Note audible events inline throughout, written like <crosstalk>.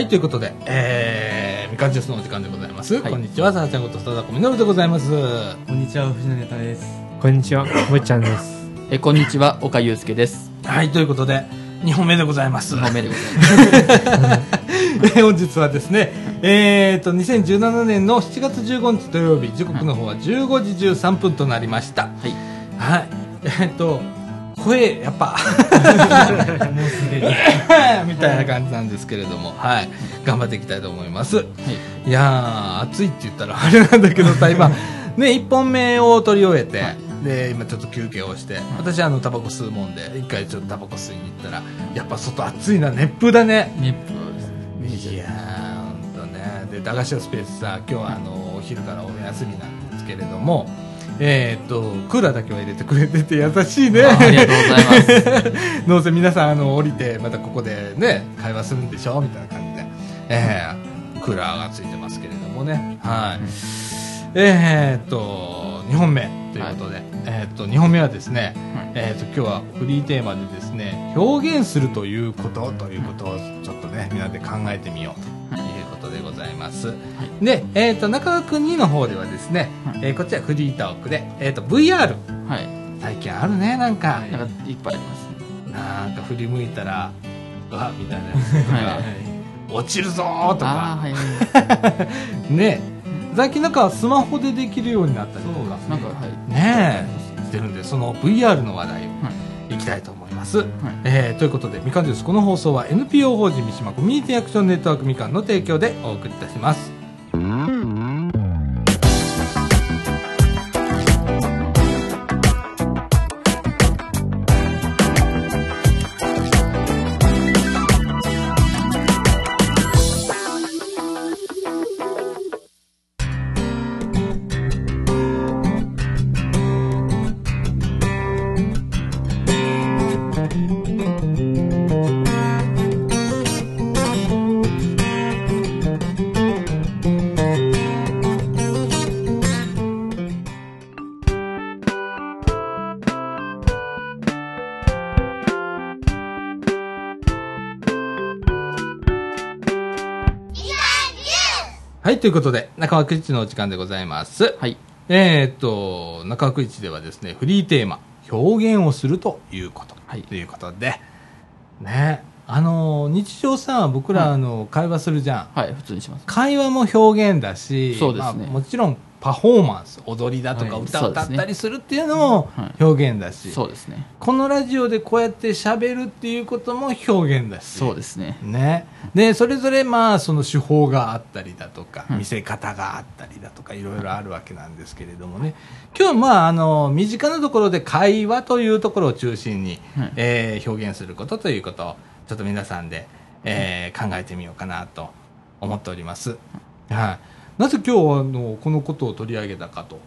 はい、ということで、えー、みかんジュースのお時間でございます。はいこんにちは、さあちゃんこと、貞子みのるでございます。こんにちは、藤野ネタです。こんにちは、むっちゃんです。えこんにちは岡祐介ですはい、ということで、2本目でございます。2本目でございます <laughs> えー本日はですね、えーと、2017年の7月15日土曜日、時刻の方は15時13分となりました。はいはい。えーと、声、やっぱ、もうすでに。みたいな感じなんですけれども、はい。頑張っていきたいと思います。はいいやー、暑いって言ったら <laughs> あれなんだけどさ、今、ね、1本目を取り終えて、で、今ちょっと休憩をして、私あの、タバコ吸うもんで、一回ちょっとタバコ吸いに行ったら、やっぱ外暑いな、熱風だね。熱風ですねいやー、ほんとね。で、駄菓子屋スペースさ、今日はあの、お昼からお休みなんですけれども、えーっと、クーラーだけは入れてくれてて優しいね。あありがとうございます。<laughs> どうせ皆さんあの降りてまたここでね会話するんでしょみたいな感じで、えークーラーがついてますけれどもね。はい、えーっと2本目ということで、えーっと2本目はですね、えーっと今日はフリーテーマでですね表現するということということをちょっとねみんなで考えてみようとことでございます、で、えーっと中川君2の方ではですね、えーこっちはフリートークで、えーっと VR はい。最近あるねなんか、なんかいっぱいありますね。なんか振り向いたらうわみたいな。やつとか、はい落ちるぞーとか。はい。<laughs> ね。最近なんかスマホでできるようになったりとか。なんかはい。ねえ。してるんでその VR の話題をいきたいと思います、ます。えーということでみかんジュース。この放送は NPO 法人三島コミュニティアクションネットワークみかんの提供でお送りいたします。はいということで中川くいちのお時間でございます。はい。えーっと中川くいちではですねフリーテーマ表現をするということ、はい。ということで。ね。あの日常さ僕らあの、会話するじゃん。はい普通にします。会話も表現だしそうですね。まあ、もちろんパフォーマンス踊りだとかはい歌を歌ったりするっていうのもはい。表現だし、そうですね。このラジオでこうやって喋るっていうことも表現だしそうですね。ね、でそれぞれまあその手法があったりだとか、うん。見せ方があったりだとかいろいろあるわけなんですけれどもね。今日はまああの身近なところで会話というところを中心に、はい。えー表現することということをちょっと皆さんで、えー考えてみようかなと思っております、はい、なぜ今日はあのこのことを取り上げたかと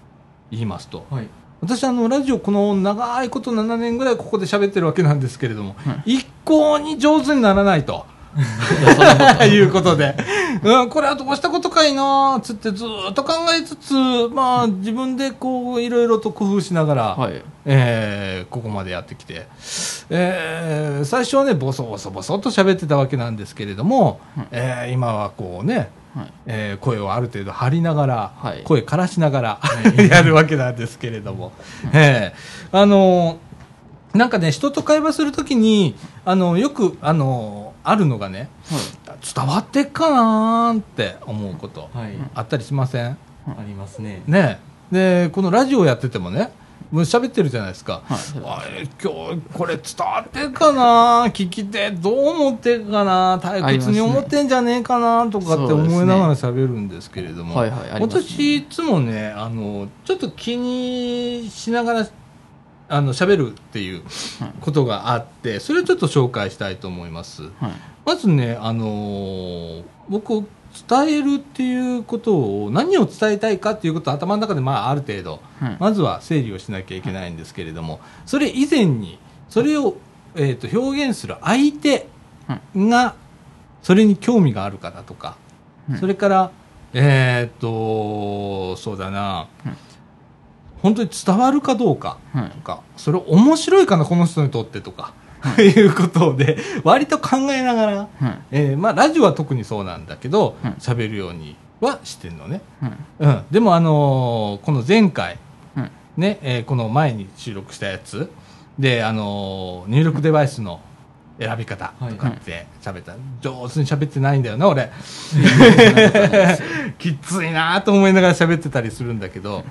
言いますとはい。私あのラジオこの長いこと7年ぐらいここで喋ってるわけなんですけれども、は一向に上手にならないと <laughs> いうことで、うん、これはどうしたことかいなーつってずーっと考えつつ、まあ自分でこういろいろと工夫しながら、はい。えーここまでやってきて、えー最初はね、ボソボソボソっと喋ってたわけなんですけれども、うん。えー今はこうね、はいえー声をある程度張りながら、はい。声枯らしながら、<laughs> やるわけなんですけれども、えーあのーなんかね、人と会話するときに、あのよく、あのあるのがね、伝わってっかなーって思うこと、はい。あったりしません？ありますね。ねでこのラジオやっててもねもう喋ってるじゃないですか、はい。今日これ伝わってるかな？聞き手どう思ってるかな？退屈に思ってんじゃねえかな？とかって思いながら喋るんですけれども、はいはいね。私いつもねあのちょっと気にしながらあの喋るっていうことがあってそれをちょっと紹介したいと思います。はい。まずね、あのー僕、伝えるっていうことを、何を伝えたいかっていうことを頭の中で、まあ、ある程度、はいまずは整理をしなきゃいけないんですけれども、それ以前に、それを、えー、と表現する相手が、それに興味があるかだとか、うん。それから、えっ、と、そうだな、うん。本当に伝わるかどうかはいとか、それ面白いかな、この人にとってとか、いうことで、割と考えながら、はい。えーまあ、ラジオは特にそうなんだけどうん、喋、るようにはしてんのね。はい。うん。でも、あのーこの前回、はい。ね、えーこの前に収録したやつで、あのー入力デバイスの選び方とかって喋った、上手に喋ってないんだよな、俺。<laughs> きついなと思いながら喋ってたりするんだけど、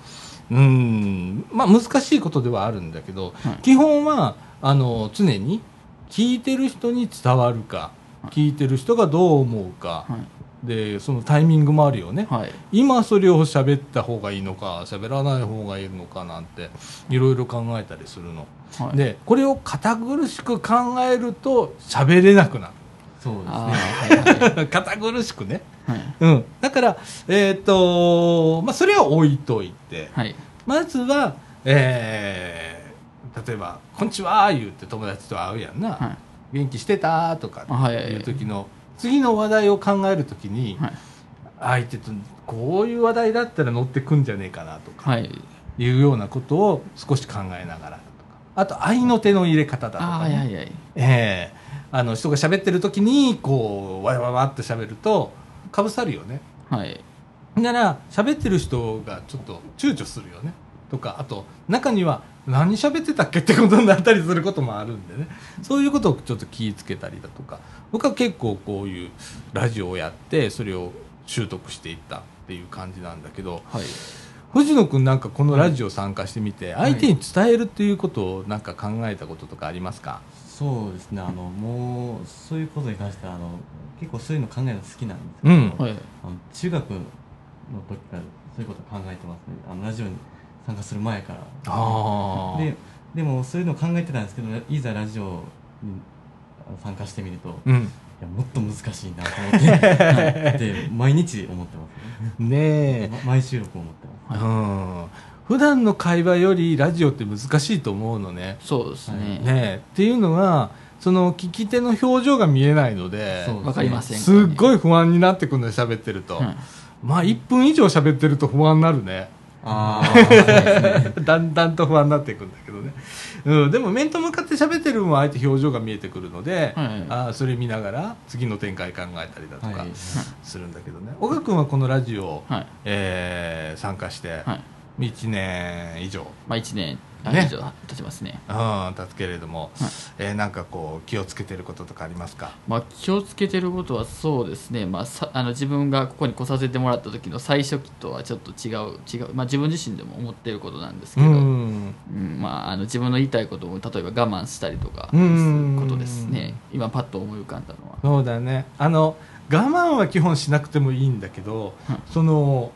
うん、まあ難しいことではあるんだけど、はい基本は、あの、常に聞いてる人に伝わるか、聞いてる人がどう思うか、はい。で、そのタイミングもあるよね。はい。今それを喋った方がいいのか喋らない方がいいのかなんていろいろ考えたりするの、はい。でこれを堅苦しく考えると喋れなくなそうですね。はい。はい。る堅苦しくね、はい。うん、だからえっ、とまあそれは置いといてはい。まずはえー例えば「こんにちは」言うて友達と会うやんな「はい。元気してた?」とかいう時の次の話題を考える時に、はい。相手とこういう話題だったら乗ってくんじゃねえかなとか、はい。いうようなことを少し考えながらだとかあと合いの手の入れ方だとか、ねはいはいはい。ええあの人が喋ってる時にこうわわわって喋るとかぶさるよねはい。なら喋ってる人がちょっと躊躇するよねとかあと中には何喋ってたっけってことになったりすることもあるんでねそういうことをちょっと気ぃつけたりだとか僕は結構こういうラジオをやってそれを習得していったっていう感じなんだけどはい。藤野君なんかこのラジオ参加してみてはい相手に伝えるっていうことをなんか考えたこととかありますか、そうですね。あの、もう、そういうことに関しては、あの、結構そういうの考えるの好きなんですけど、うんはい。あの中学の時からそういうこと考えてますね。あの、ラジオに参加する前から。あで、でもそういうのを考えてたんですけど、いざラジオに参加してみると、いうん。や、もっと難しいなと思って、<laughs> はい。で、毎日思ってますね。ねえ、ま毎収録思ってます。うん。普段の会話よりラジオって難しいと思うのね。そうですね。ねえ。っていうのはその聞き手の表情が見えないのでわかりません。すっごい。い不安になってくるので喋ってると、はい。まあ1分以上喋ってると不安になるねああ。だんだんと不安になっていくんだけどね、うん、でも面と向かって喋ってる分は相手表情が見えてくるので、はいあーそれ見ながら次の展開考えたりだとかはいするんだけどね、岡君はこのラジオ、はい。えー参加してはい。1年以上、まあ、一年、あね。経ちますね。うん、経つけれども、はい。えーなんかこう気をつけてることとかありますか？まあ、気をつけてることはそうですね、まあ、さあの自分がここに来させてもらった時の最初期とはちょっと違う違う、まあ、自分自身でも思ってることなんですけうど、ん。うんまあ、あの自分の言いたいことを例えば我慢したりとかすうんることですね。今パッと思い浮かんだのは。そうだね。あの我慢は基本しなくてもいいんだけど、はい。その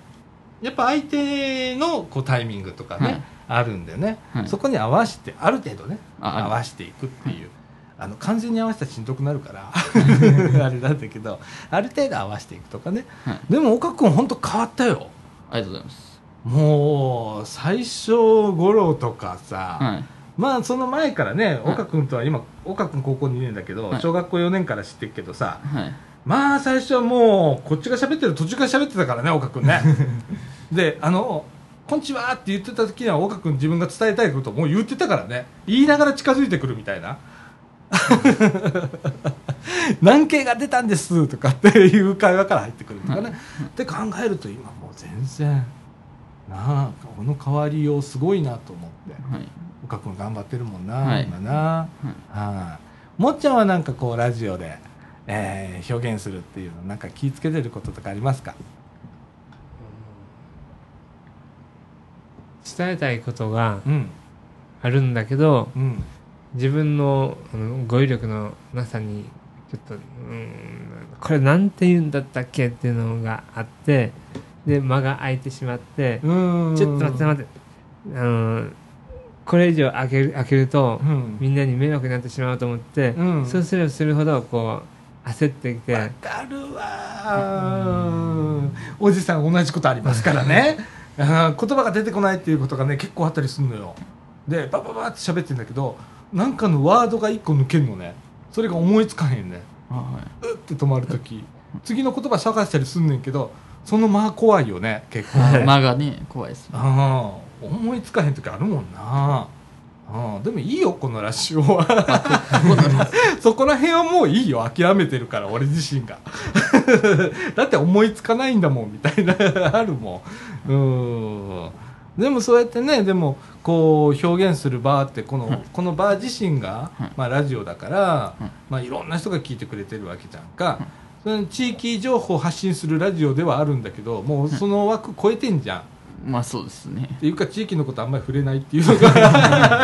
やっぱ相手のこうタイミングとかね、はい。あるんだよね、はい。そこに合わせてある程度ね合わせていくっていう、あの完全に合わせたらしんどくなるから <laughs> あれなんだけどある程度合わせていくとかね、はい。でも岡君本当変わったよ。ありがとうございます、もう最初頃とかさ、はい。まあその前からね、はい。岡君とは今、岡君高校2年だけど、はい。小学校4年から知ってるけどさ、はいまあ最初はもう、こっちが喋ってる途中から喋ってたからね、岡君ね。<laughs> で、あの、こんにちはって言ってた時には、岡君自分が伝えたいことをもう言ってたからね、言いながら近づいてくるみたいな。<laughs> 難形が出たんですとかっていう会話から入ってくるとかね。って考えると今もう全然、なあ、この変わりようすごいなと思って。はい岡君頑張ってるもんな、はい今な、はいもっちゃんはなんかこうラジオで、えー表現するっていうのなんか気ぃつけてることとかありますか？伝えたいことがうん。あるんだけどうん。自分の語彙力のなさにちょっとうんこれなんて言うんだったっけっていうのがあってで間が空いてしまってちょっと待って待ってあのこれ以上開ける開けるとうん。みんなに迷惑になってしまうと思って、うん。そうすればするほどこう焦ってきて。わかるわ。ーおじさん同じことありますからね。<laughs> 言葉が出てこないっていうことがね結構あったりするのよ。でバババって喋ってんだけどなんかのワードが一個抜けんのね。それが思いつかへんね。はうって止まるとき。次の言葉探したりすんねんけどその間怖いよね結構。い。間がね怖いですね。思いつかへん時あるもんなうん、でもいいよこのラジオは。<laughs> そこら辺はもういいよ。諦めてるから俺自身が。<laughs> だって思いつかないんだもんみたいな。<laughs> あるもん。うん。でもそうやってねでもこう表現する場ってこの,、はいこの場自身が、はいまあ、ラジオだから、はいまあ、いろんな人が聞いてくれてるわけじゃんか、その地域情報を発信するラジオではあるんだけどもうその枠超えてんじゃん、まあそうですね。っていうか地域のことあんまり触れないっていうのが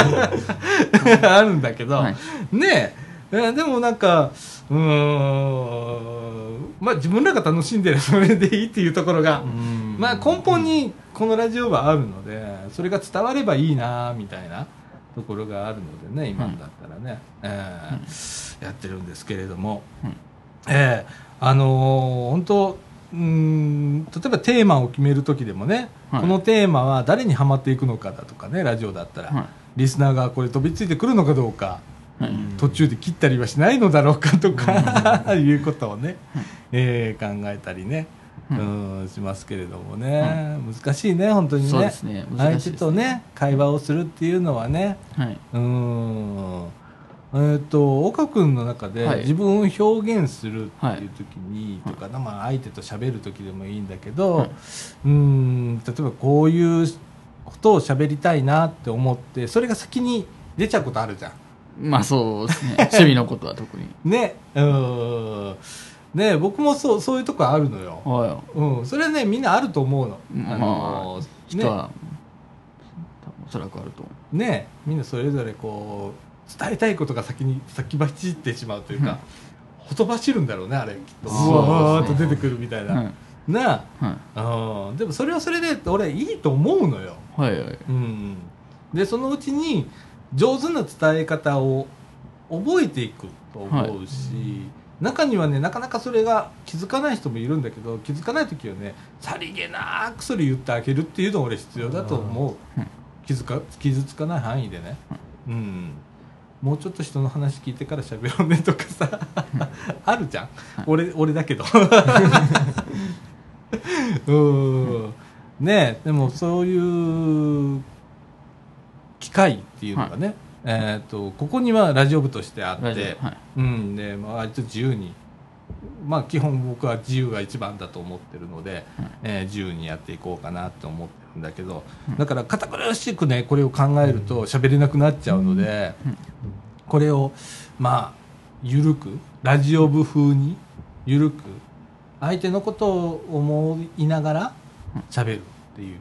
あるんだけど、はい。ねえ。えでもなんかうーんまあ自分らが楽しんでるそれでいいっていうところが、うん。まあ根本にこのラジオはあるのでそれが伝わればいいなみたいなところがあるのでね今だったらね、えーやってるんですけれども、うんええ。あのー本当うーん例えばテーマを決める時でもね、はい。このテーマは誰にはまっていくのかだとかねラジオだったら、はい。リスナーがこれ飛びついてくるのかどうか、はい。途中で切ったりはしないのだろうかとか、いうことをね、えー考えたりね、ううんしますけれどもね、難しいね本当にね。ね。難相手とね会話をするっていうのはね。はい。うんえー、と岡君の中ではい。自分を表現するっていう時に、とか、まあ、相手と喋る時でもいいんだけど、はい。うん例えばこういうことを喋りたいなって思ってそれが先に出ちゃうことあるじゃん。まあそうですね。<laughs> 趣味のことは特に。ね。うん。ね僕もそうそういうとこあるのよ、はうん、それはねみんなあると思うの、まあのい人は、おそらくあると思ねね。みんなそれぞれこう伝えたいことが先に先走ってしまうというか、ほとばしるんだろうねあれきっと。わーっと出てくるみたいうな、はいなはいあうん。でもそれはそれで俺いいと思うのよ、はいはい。うん、でそのうちに上手な伝え方を覚えていくと思うし、中にはねなかなかそれが気づかない人もいるんだけど気づかない時はねさりげなくそれ言ってあげるっていうのが俺必要だと思う、うん。気づか傷つかない範囲でね、うんもうちょっと人の話聞いてから喋ろうねとかさ。あるじゃん、俺俺だけど。<laughs> うん。ねでもそういう機会っていうのがね、えー、とここにはラジオ部としてあって、オはい。うん。でまあ、割と自由にまあ基本僕は自由が一番だと思ってるので、えー自由にやっていこうかなって思っんだけど、だから堅苦しくねこれを考えると喋れなくなっちゃうので、これをまあ緩くラジオ部風に緩く相手のことを思いながら喋るっていう。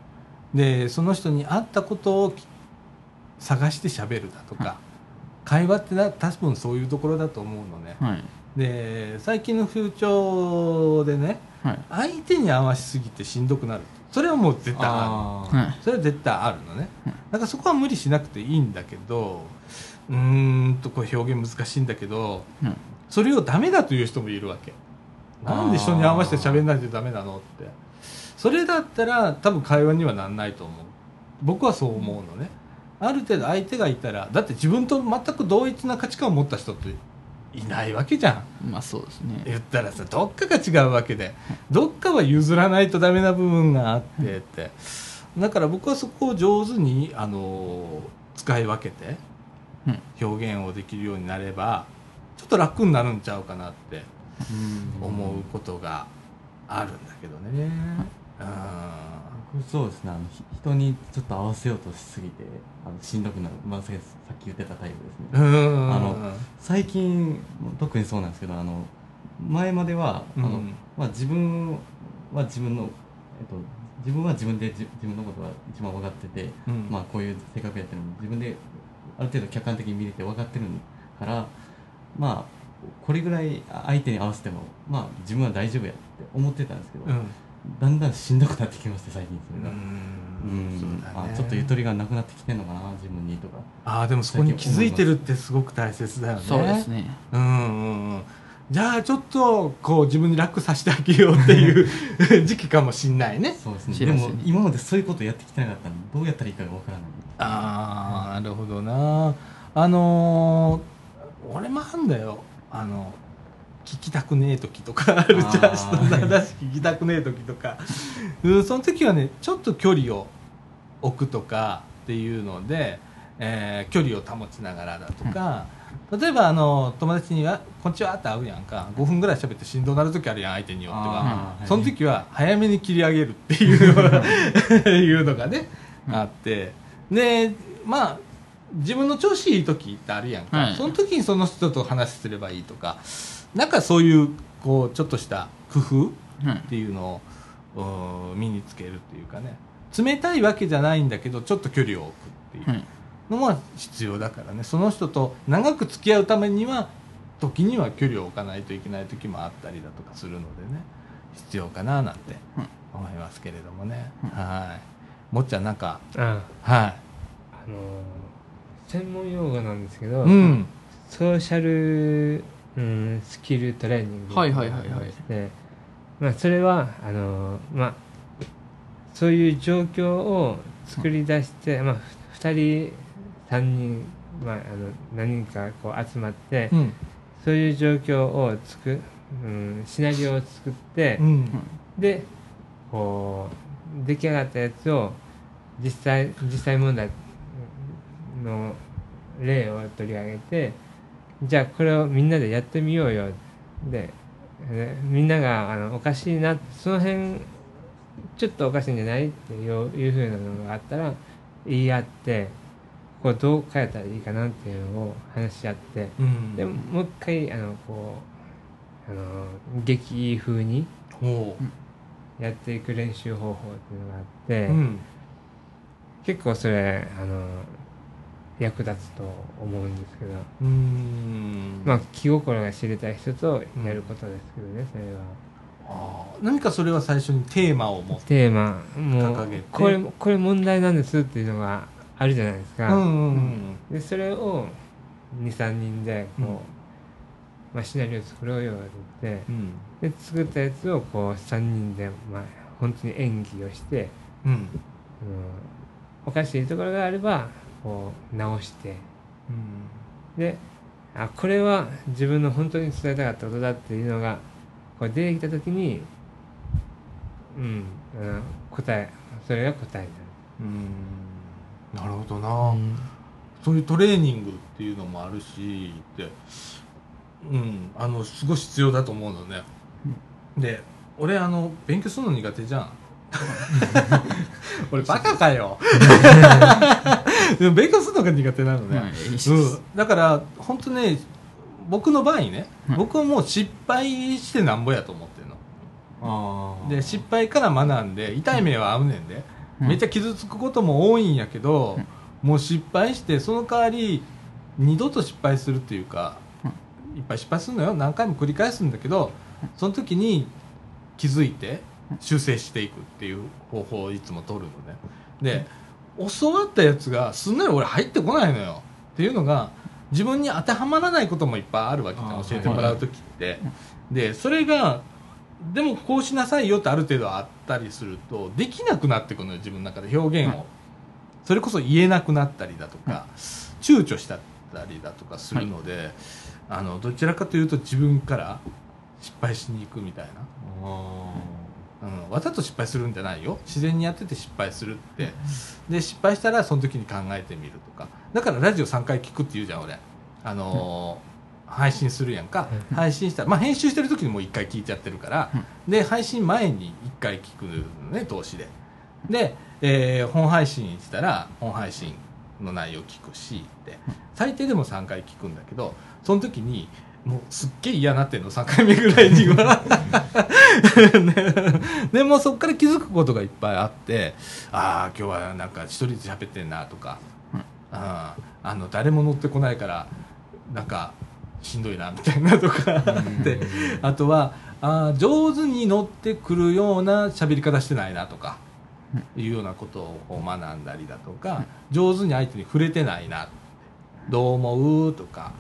でその人に合ったことをき探して喋るだとか、会話ってな多分そういうところだと思うのね、はい。で最近の風潮でねはい。相手に合わしすぎてしんどくなるそれはもう絶対ある。あはい。それは絶対あるのね。だからそこは無理しなくていいんだけどうーんとこう表現難しいんだけどうんそれをダメだという人もいるわけ。なんで人に合わせて喋んないとダメなのって。それだったら多分会話にはなんないと思う。僕はそう思うのね。ある程度相手がいたらだって自分と全く同一な価値観を持った人っていないわけじゃん。まあそうですね。言ったらさどっかが違うわけで。どっかは譲らないとダメな部分があってって。だから僕はそこを上手にあの使い分けてうん。表現をできるようになればちょっと楽になるんちゃうかなってうん。思うことがあるんだけどね。僕そうですね。あのひ人にちょっと合わせようとしすぎてあのしんどくなる、まあ、さっき言ってたタイプですね。うん。あの最近特にそうなんですけどあの前まではあの、うん。まあ、自分は自分の、えっと、自分は自分で自自分のことは一番分かってて、うん。まあ、こういう性格やってるのも自分である程度客観的に見れて分かってるからまあこれぐらい相手に合わせてもまあ自分は大丈夫やって思ってたんですけど、うん。だんだんしんどくなってきまして最近それが。うんあちょっとゆとりがなくなってきてんのかな自分にとかああでもそこに気づいてるってすごく大切だよね。そうですねうんうんうんじゃあちょっとこう自分に楽させてあげようっていう <laughs> 時期かもしんないね。そうですねでも今までそういうことやってきてなかったんでどうやったらいいかがわからないああなるほどな。あのー俺もあんだよ。あの聞きたくねえ時とかあるじゃん。人の話聞きたくねえ時とか、<laughs> うん、その時はねちょっと距離を置くとかっていうので、えー距離を保ちながらだとか、例えばあの友達には「こんにちは」って会うやんか。5分ぐらい喋ってしんどなる時あるやん相手によっては。その時は早めに切り上げるっていうのが <laughs> いうのがね、あって。でまあ自分の調子いい時ってあるやんか、はい。その時にその人と話すればいいとかなんかそういうこうちょっとした工夫はい。っていうのをうん身につけるっていうかね。冷たいわけじゃないんだけどちょっと距離を置くっていうはい。のも必要だからね。その人と長く付き合うためには時には距離を置かないといけない時もあったりだとかするのでね。必要かななんてうん思いますけれどもね、うんはい。もっちゃんなんかあはい。あの専門用語なんですけど、うん。ソーシャル、うん、スキルトレーニングはいはいはいはい。で、まあ、それはあの、まあ、そういう状況を作り出して、まあ、2人3人、まあ、あの何人かこう集まって、うん。そういう状況をつく、うん、シナリオを作って、うん。でこう出来上がったやつを実際実際問題の例を取り上げてじゃあこれをみんなでやってみようよ。でえみんながあのおかしいなその辺ちょっとおかしいんじゃないっていうふうなのがあったら言い合ってこうどう変えたらいいかなっていうのを話し合って。うん。でもう一回あのこうあの劇風にほやっていく練習方法っていうのがあって、ううん。結構それあの役立つと思うんですけど、うん。まあ気心が知れた人とやることですけどね、それは。あー何かそれは最初にテーマを持ってテーマもこれこれ問題なんですっていうのがあるじゃないですか、うんうんでそれを23人でこう、うん。まあ、シナリオ作ろうよって言ってうん。で作ったやつをこう3人で、まあ、本当に演技をして、うん。うん、おかしいところがあればこう直して。であこれは自分の本当に伝えたかったことだっていうのがこう出てきた時にうん、うん、答えそれが答えにうん。なるほどな、なる、そういうトレーニングっていうのもあるしってうんあのすごい必要だと思うのね、で俺あの勉強するの苦手じゃん <laughs> 俺バカかよ。<laughs> でも勉強するのが苦手なのね、はいうん、だから本当ね僕の場合ね、はい。僕はもう失敗してなんぼやと思ってるの。ああで失敗から学んで痛い目は合うねんで、うん。めっちゃ傷つくことも多いんやけど、もう失敗してその代わり二度と失敗するっていうか、いっぱい失敗するのよ。何回も繰り返すんだけどその時に気づいて修正していくっていう方法をいつも取るのね。で教わったやつがすんなり俺入ってこないのよ。っていうのが自分に当てはまらないこともいっぱいあるわけじ教えてもらう時って、でそれがでもこうしなさいよってある程度あったりするとできなくなってくるのよ自分の中で。表現を、それこそ言えなくなったりだとか、躊躇したりだとかするので、あのどちらかというと自分から失敗しに行くみたいな、あうん、わざと失敗するんじゃないよ。自然にやってて失敗するって。で失敗したらその時に考えてみるとか。だからラジオ3回聞くって言うじゃん俺。あのー配信するやんか、うん。配信したら、まあ、編集してる時にもう1回聞いちゃってるから、で配信前に1回聞くのね投資で。で、えー本配信したら本配信の内容聞くしって。最低でも3回聞くんだけどその時にもうすっげえ嫌なってんの3回目ぐらいには。ね <laughs> でもそこから気づくことがいっぱいあってああ今日はなんか一人で喋ってんなとか、あーあの誰も乗ってこないからなんかしんどいなみたいなとか。であとはあー上手に乗ってくるような喋り方してないなとか。いうようなことを学んだりだとか上手に相手に触れてないな。どう思う？とか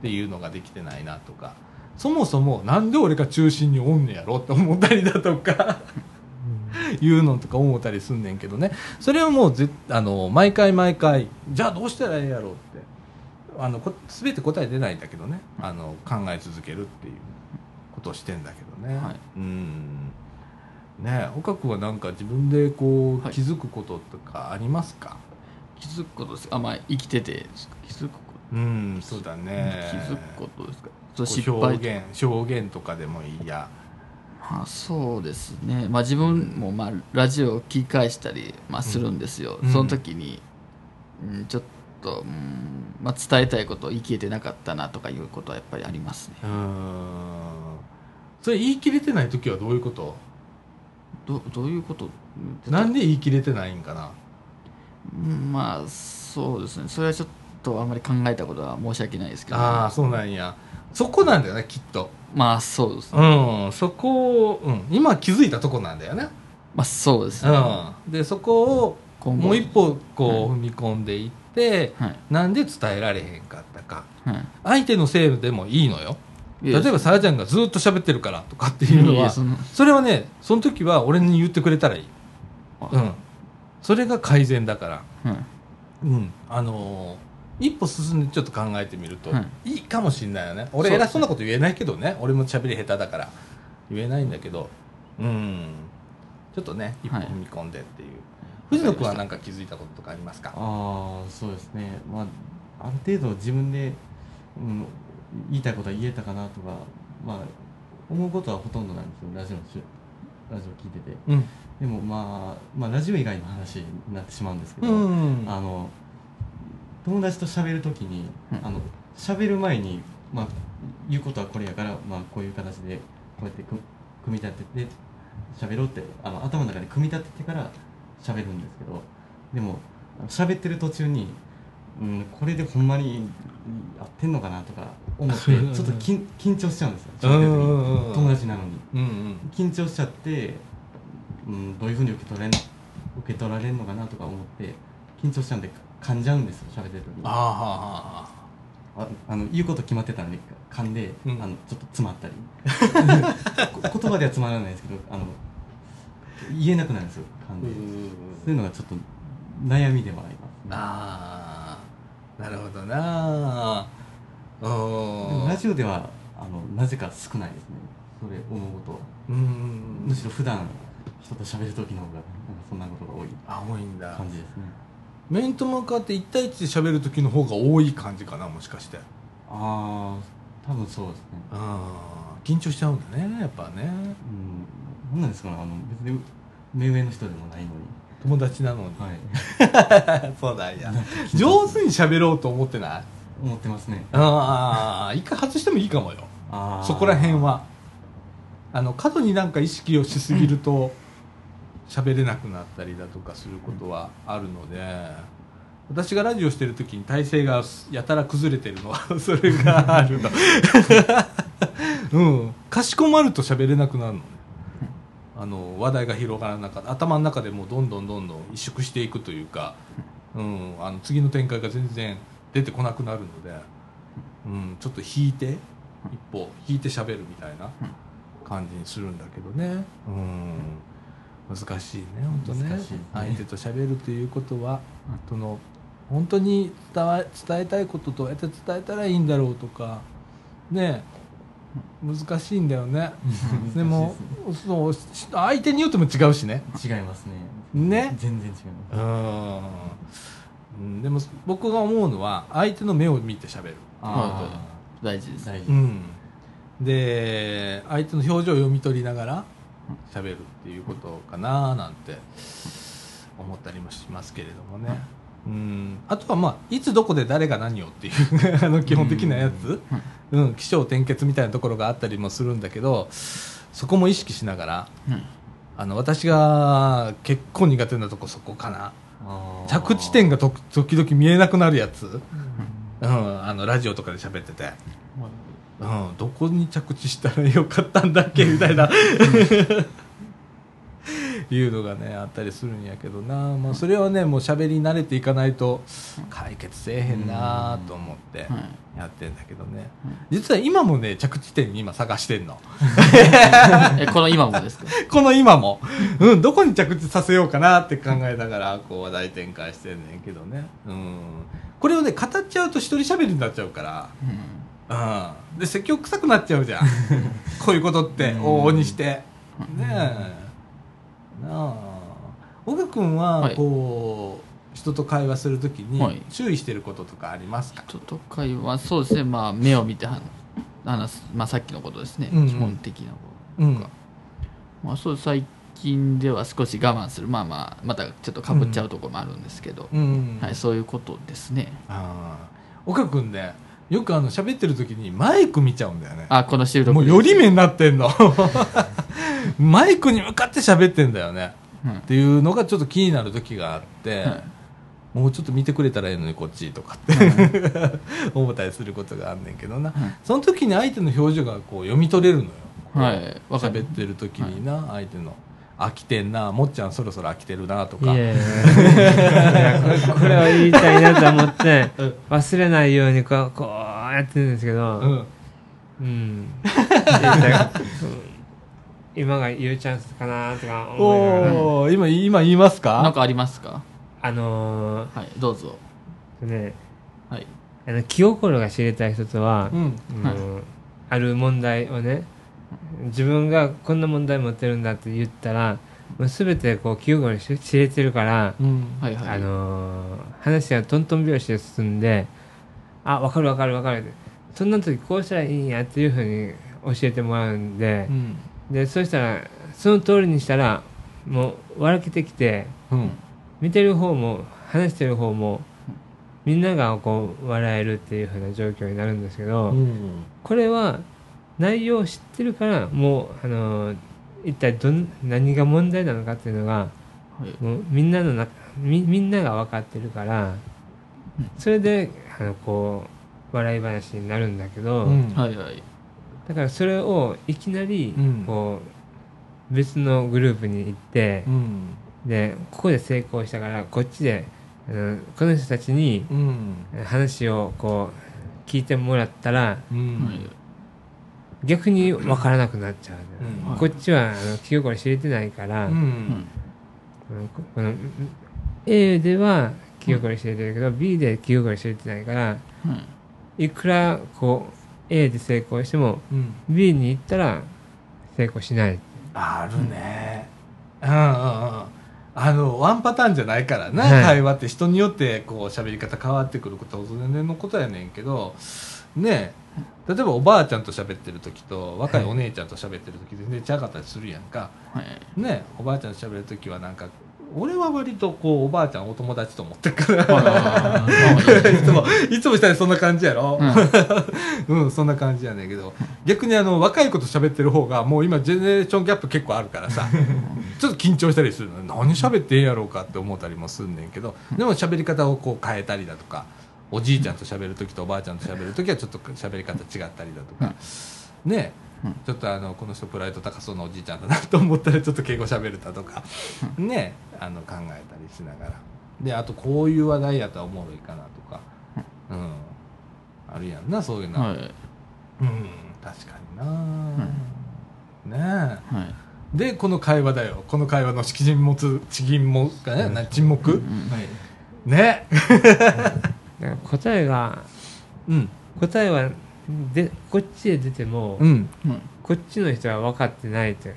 っていうのができてないなとか。そもそもなんで俺が中心におんねやろって思ったりだとか。いうのとか思ったりすんねんけどね。それはもうぜあの毎回毎回じゃあどうしたらええやろうって。あのこ全て答え出ないんだけどね。あの考え続けるっていうことをしてんだけどね、はい。うん。ねえ岡君はなんか自分でこうはい。気づくこととかありますか、気づくことですか？あまあ生きてて気づくこうんそうだと、ね。気づくことですか？失敗表現表現とかでもいいや。まあ、そうですね、まあ、自分もまあラジオを聞き返したり、まあ、するんですよ、うん。その時に、うん、ちょっと、うんまあ、伝えたいことを言い切れてなかったなとかいうことはやっぱりありますね。うん。それ言い切れてない時はどういうこと？どどういうこと？なんで言い切れてないんかな？うんまあそうですね。それはちょっとあんまり考えたことは申し訳ないですけど、ああそうなんや。そこなんだよねきっと。まあそうですね、うんそこを、うん、今気づいたとこなんだよねまあそうですね、うん、でそこをもう一歩こうは踏み込んでいって、はい。なんで伝えられへんかったか。はい。相手のせいでもいいのよ。例えばさらちゃんがずっと喋ってるからとかっていうのはそれはねその時は俺に言ってくれたらいい、あ。うん、それが改善だから、はい。うん、あのー一歩進んでちょっと考えてみると、、はい。いかもしれないよね。俺偉そうなこと言えないけどね。俺も喋り下手だから。言えないんだけど。うん。ちょっとね一歩はい踏み込んでっていう、藤野君は何か気づいたこととかありますか？ああそうですね。まあある程度自分で、うん、言いたいことは言えたかなとかまあ思うことはほとんどなんですよ。ラジオのしラジオ聞いてて。うん。でもまあまあラジオ以外の話になってしまうんですけうど、ん。あの友達と喋るときに、うん。あの喋る前に、まあ、言うことはこれやから、まあ、こういう形でこうやってく組み立てて喋ろうってあの頭の中で組み立ててから喋るんですけどでも喋ってる途中に、うん、これでほんまに合ってんのかなとか思ってちょっと緊緊張しちゃうんですよ友達なのに。うんうん。緊張しちゃって、うん、どういうふうに受け取れん受け取られるのかなとか思って緊張しちゃうんで噛んじゃうんですよ喋ってる時に。ああはあはあああの言うこと決まってたのに噛んで、うん。あのちょっと詰まったり。<laughs> こ言葉では詰まらないですけどあの言えなくなるんですよ噛んで。そういうのがちょっと悩みでもあります、ああなるほどなでもうんラジオではあのなぜか少ないですね。それ思うことは。うん。むしろ普段人と喋る時の方がなんかそんなことが多いあ多いんだ。感じですね面と向かって1対1で喋る時の方が多い感じかなもしかして。ああ多分そうですね。ああ緊張しちゃうんだねやっぱね。うん。何なんですかねあの別に目上の人でもないのに。友達なのに、はい。<laughs> そうだいや。上手に喋ろうと思ってない？思ってますね。ああ一回外してもいいかもよ。あー。そこら辺は。あの過度になんか意識をしすぎると喋れなくなったりだとかすることはあるので私がラジオしてる時に体勢がやたら崩れてるのは <laughs> それがあるの。<laughs> うん。かしこまると喋れなくなるのね。あの話題が広がらなかった。頭の中でもうどんどんどんどん萎縮していくというか、うん、あの次の展開が全然出てこなくなるので、うん、ちょっと引いて一歩引いて喋るみたいな感じにするんだけどね、うん、難しいね本当ね。ね。相手と喋るということはその本当に伝わ伝えたいことどうやって伝えたらいいんだろうとかね難しいんだよね。でもそう相手によっても違うしね。違いますね。ね。全然違います。うん。うんでも僕が思うのは相手の目を見て喋る。あ大事です。あ大事うん、で相手の表情を読み取りながら喋るっていうことかななんて思ったりもしますけれどもね、うん、あとはまあいつどこで誰が何をっていう <laughs> あの基本的なやつ、うん、起承転結みたいなところがあったりもするんだけどそこも意識しながらうん。あの私が結構苦手なとこそこかな。着地点がと時々見えなくなるやつ、うん、あのラジオとかで喋ってて。うん、どこに着地したらよかったんだっけみたいな。<laughs> いうのがねあったりするんやけどな、まあ、それはねもう喋り慣れていかないと解決せえへんなと思ってはい。やってんだけどね。実は今もね着地点今探してんの。<laughs> えこの今もですか？<laughs> この今も、うん、どこに着地させようかなって考えながらこう話題展開してんねんけどね、うん、これをね語っちゃうと一人喋りになっちゃうから。うんうん、で説教臭くなっちゃうじゃん。<laughs> こういうことってうん。往々にして。ねえ。なあ。岡君ははい。こう人と会話するときにはい。注意してることとかありますか、人と会話そうですね。まあ目を見ては話す、まあ、さっきのことですね、うん。うん基本的なこうんととか、まあ、そう最近では少し我慢する。まあまあまたちょっとかぶっちゃうところもあるんですけど、うん。はい、そういうことですね。ああ。岡君ねよくあの喋ってる時にマイク見ちゃうんだよね。あこの収録。もうより目になってんの。<laughs> マイクに向かって喋ってんだよね。うん。っていうのがちょっと気になる時があって、はいもうちょっと見てくれたらええのにこっちとかって、<laughs> 思ったりすることがあんねんけどな、はいその時に相手の表情がこう読み取れるのよ、はい喋ってる時にな、相手の飽きてんなもっちゃんそろそろ飽きてるなとか。いやいや <laughs> これこれを言いたいなと思ってうん。忘れないようにこうこうやってるんですけど、うん。うん、<laughs> 今が言うチャンスかなとか思いながら。おお今今言いますか？なんかありますか？あのはいどうぞ。ーねはい。あの気心が知れたい人とは、うん。あのある問題をね自分がこんな問題持ってるんだって言ったらもう全てこう気心に知れてるから、うん。はいはい。あのー話がトントン拍子で進んであ分かる分かる分かる。ってそんな時こうしたらいいんやっていうふうに教えてもらうんでう、ん。でそうしたらその通りにしたらもう笑けてきてうん。見てる方も話してる方もみんながこう笑えるっていうふうな状況になるんですけど、うん。これは内容を知ってるからもうあの一体どん何が問題なのかっていうのがはい。もうみんなの中みみんなが分かってるからそれであのこう笑い話になるんだけど、うん。はいはい。だからそれをいきなりうん。こう別のグループに行ってう、ん。でここで成功したからこっちであのこの人たちにうん。話をこう聞いてもらったら逆に分からなくなっちゃう、うん。こっちはあの気心知れてないから、ううん。んこの A では気心知れてるけど、B で気心知れてないからはいいくらこう A で成功してもうん。B に行ったら成功しない。あるね。うんうんうん。あのワンパターンじゃないからな、はい。会話って人によってこう喋り方変わってくることは当然のことやねんけどねえ。例えばおばあちゃんと喋ってる時と若いお姉ちゃんと喋ってる時全然違かったりするやんか、はい。ねえおばあちゃんと喋る時はなんか俺は割とこうおばあちゃんお友達と思ってるから。<laughs> いつもいつもしたらそんな感じやろ、うん。<laughs> うん、そんな感じやねんけど。逆にあの若い子と喋ってる方がもう今ジェネレーションギャップ結構あるからさ。<laughs> ちょっと緊張したりするの。何喋ってええんやろうかって思ったりもすんねんけど。でも喋り方をこう変えたりだとかおじいちゃんと喋る時とおばあちゃんと喋る時はちょっと喋り方違ったりだとか、ねうん。ちょっとあのこの人プライド高そうなおじいちゃんだなと思ったらちょっと敬語喋るだとか、ねあの考えたりしながら。であとこういう話題やったらおもろいかなとか、うん、あるやんなそういうの、はい。うん確かにな、ねえ。はい。でこの会話だよ。この会話の沈黙沈黙かね、な沈黙、うんはいね答えがうん。答えはでこっちへ出ても、うん。うんこっちの人は分かってないという。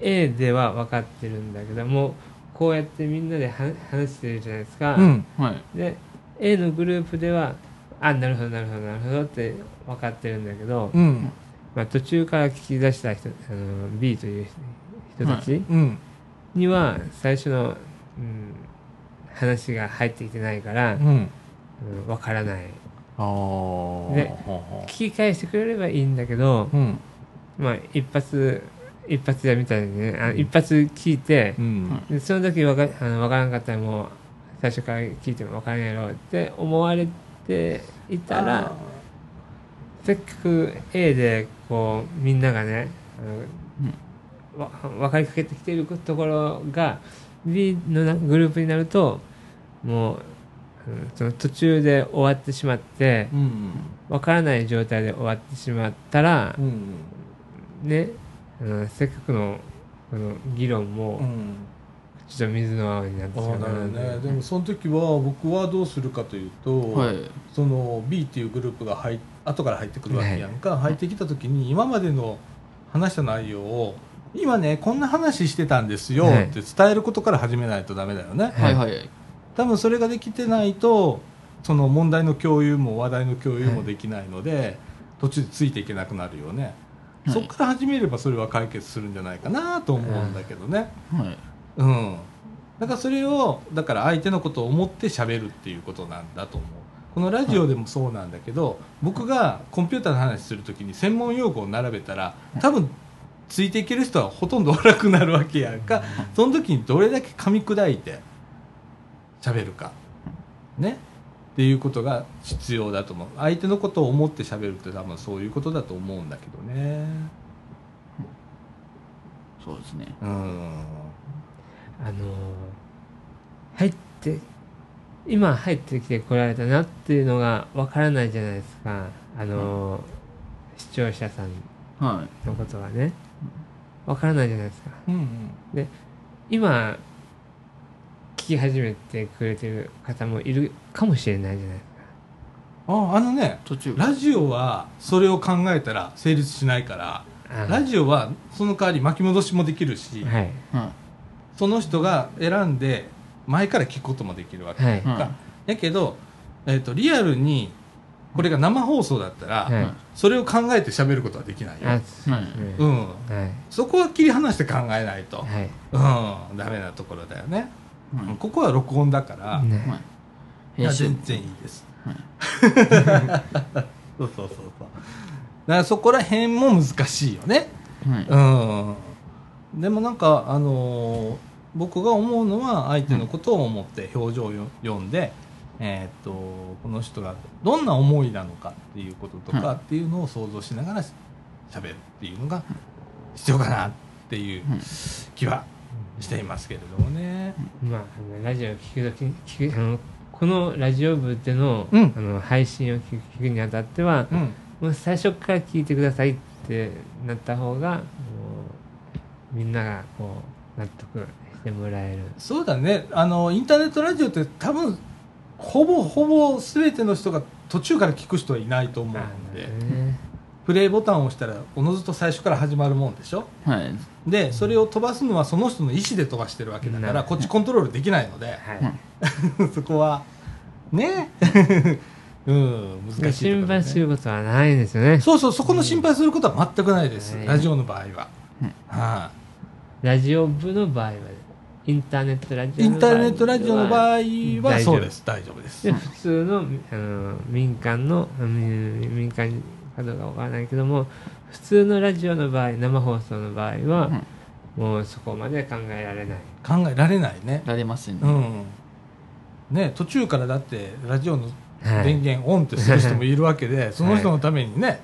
A では分かってるんだけどもこうやってみんなでは話してるじゃないですか、うん。はい。で A のグループではあなるほどなるほどなるほどって分かってるんだけど、うん。まあ、途中から聞き出した人あの B という人たちうん。には最初の、うん、話が入ってきてないから、うん。うん、分からない。で聞き返してくれればいいんだけど、うん。まあ一発一発屋みたいにねあ一発聞いてう、ん。でその時わかあの分からんかったらもう最初から聞いても分からんやろって思われていたらせっかく A でこうみんながねあの、わ分かりかけてきているところが B のなグループになるともう、うんその途中で終わってしまってうん分からない状態で終わってしまったらうんね、うん、せっかくのこの議論もうん。ちょっと水の泡になってしまうね。でもその時は僕はどうするかというと、はい。その B っていうグループが入っ後から入ってくるわけやんか、入ってきた時に今までの話した内容を今ねこんな話してたんですよはい。って伝えることから始めないとダメだよね、はい。はい多分それができてないとその問題の共有も話題の共有もできないので、途中でついていけなくなるよね、はい。そこから始めればそれは解決するんじゃないかなと思うんだけどね、はい。うん、だからそれをだから相手のことを思って喋るっていうことなんだと思う。このラジオでもそうなんだけど、僕がコンピューターの話するときに専門用語を並べたら多分ついていける人はほとんどおらなくなるわけやんか。その時にどれだけ噛み砕いて喋るか。ね。っていうことが必要だと思う。相手のことを思って喋るって多分そういうことだと思うんだけどね。そうですね。うん。あの入って今入ってきてこられたなっていうのがわからないじゃないですか。あの、視聴者さんはのことがねわからないじゃないですか。うん今聞き始めてくれてる方もいるかもしれないじゃないですか。ああのねい途中ラジオはそれを考えたら成立しないからあラジオはその代わり巻き戻しもできるし、はい。はその人が選んで前から聞くこともできるわけ。はい。やけど、えー、とリアルにこれが生放送だったら、はい。それを考えて喋ることはできないよ、うん、はい。そこは切り離して考えないと、はい。うん、ダメなところだよね、いはい。ここは録音だから、ね。い。や全然いいです、はい。<laughs> そうそうそうそう。だからそこら辺も難しいよね。はい。うん。でもなんかあのー僕が思うのは相手のことを思って表情をよ読んで、えーっとこの人がどんな思いなのかっていうこととかうん。っていうのを想像しながらしゃべるっていうのが必要かなっていううん。気はしていますけれどもね。まああのラジオを聞く聞くあのこのラジオ部での,、うん。あの配信を聞く聞くにあたっては、うん。もう最初から聞いてくださいってなった方がもうみんながこう納得してもらえる。そうだね。あのインターネットラジオって多分ほぼほぼ全ての人が途中から聞く人はいないと思うんで、ね。プレイボタンを押したらおのずと最初から始まるもんでしょ？はい。でそれを飛ばすのはその人の意思で飛ばしてるわけだからこっちコントロールできないので。はい。<laughs> そこはね？<laughs> うん難しいところ心配すねることはないんですよね。そうそうそこの心配することは全くないです、はい。ラジオの場合は、うん。はラジオ部の場合はインターネットラジいインタオの場合ーネットラジオの場合はそうです。大丈夫です。で普通のあの民間のうん民間かどうかわからないけども普通のラジオの場合生放送の場合は、もうそこまで考えられない。考えられないね。られませんね。うん。ね途中からだってラジオのはい。電源オンってする人もいるわけで、その人のためにね、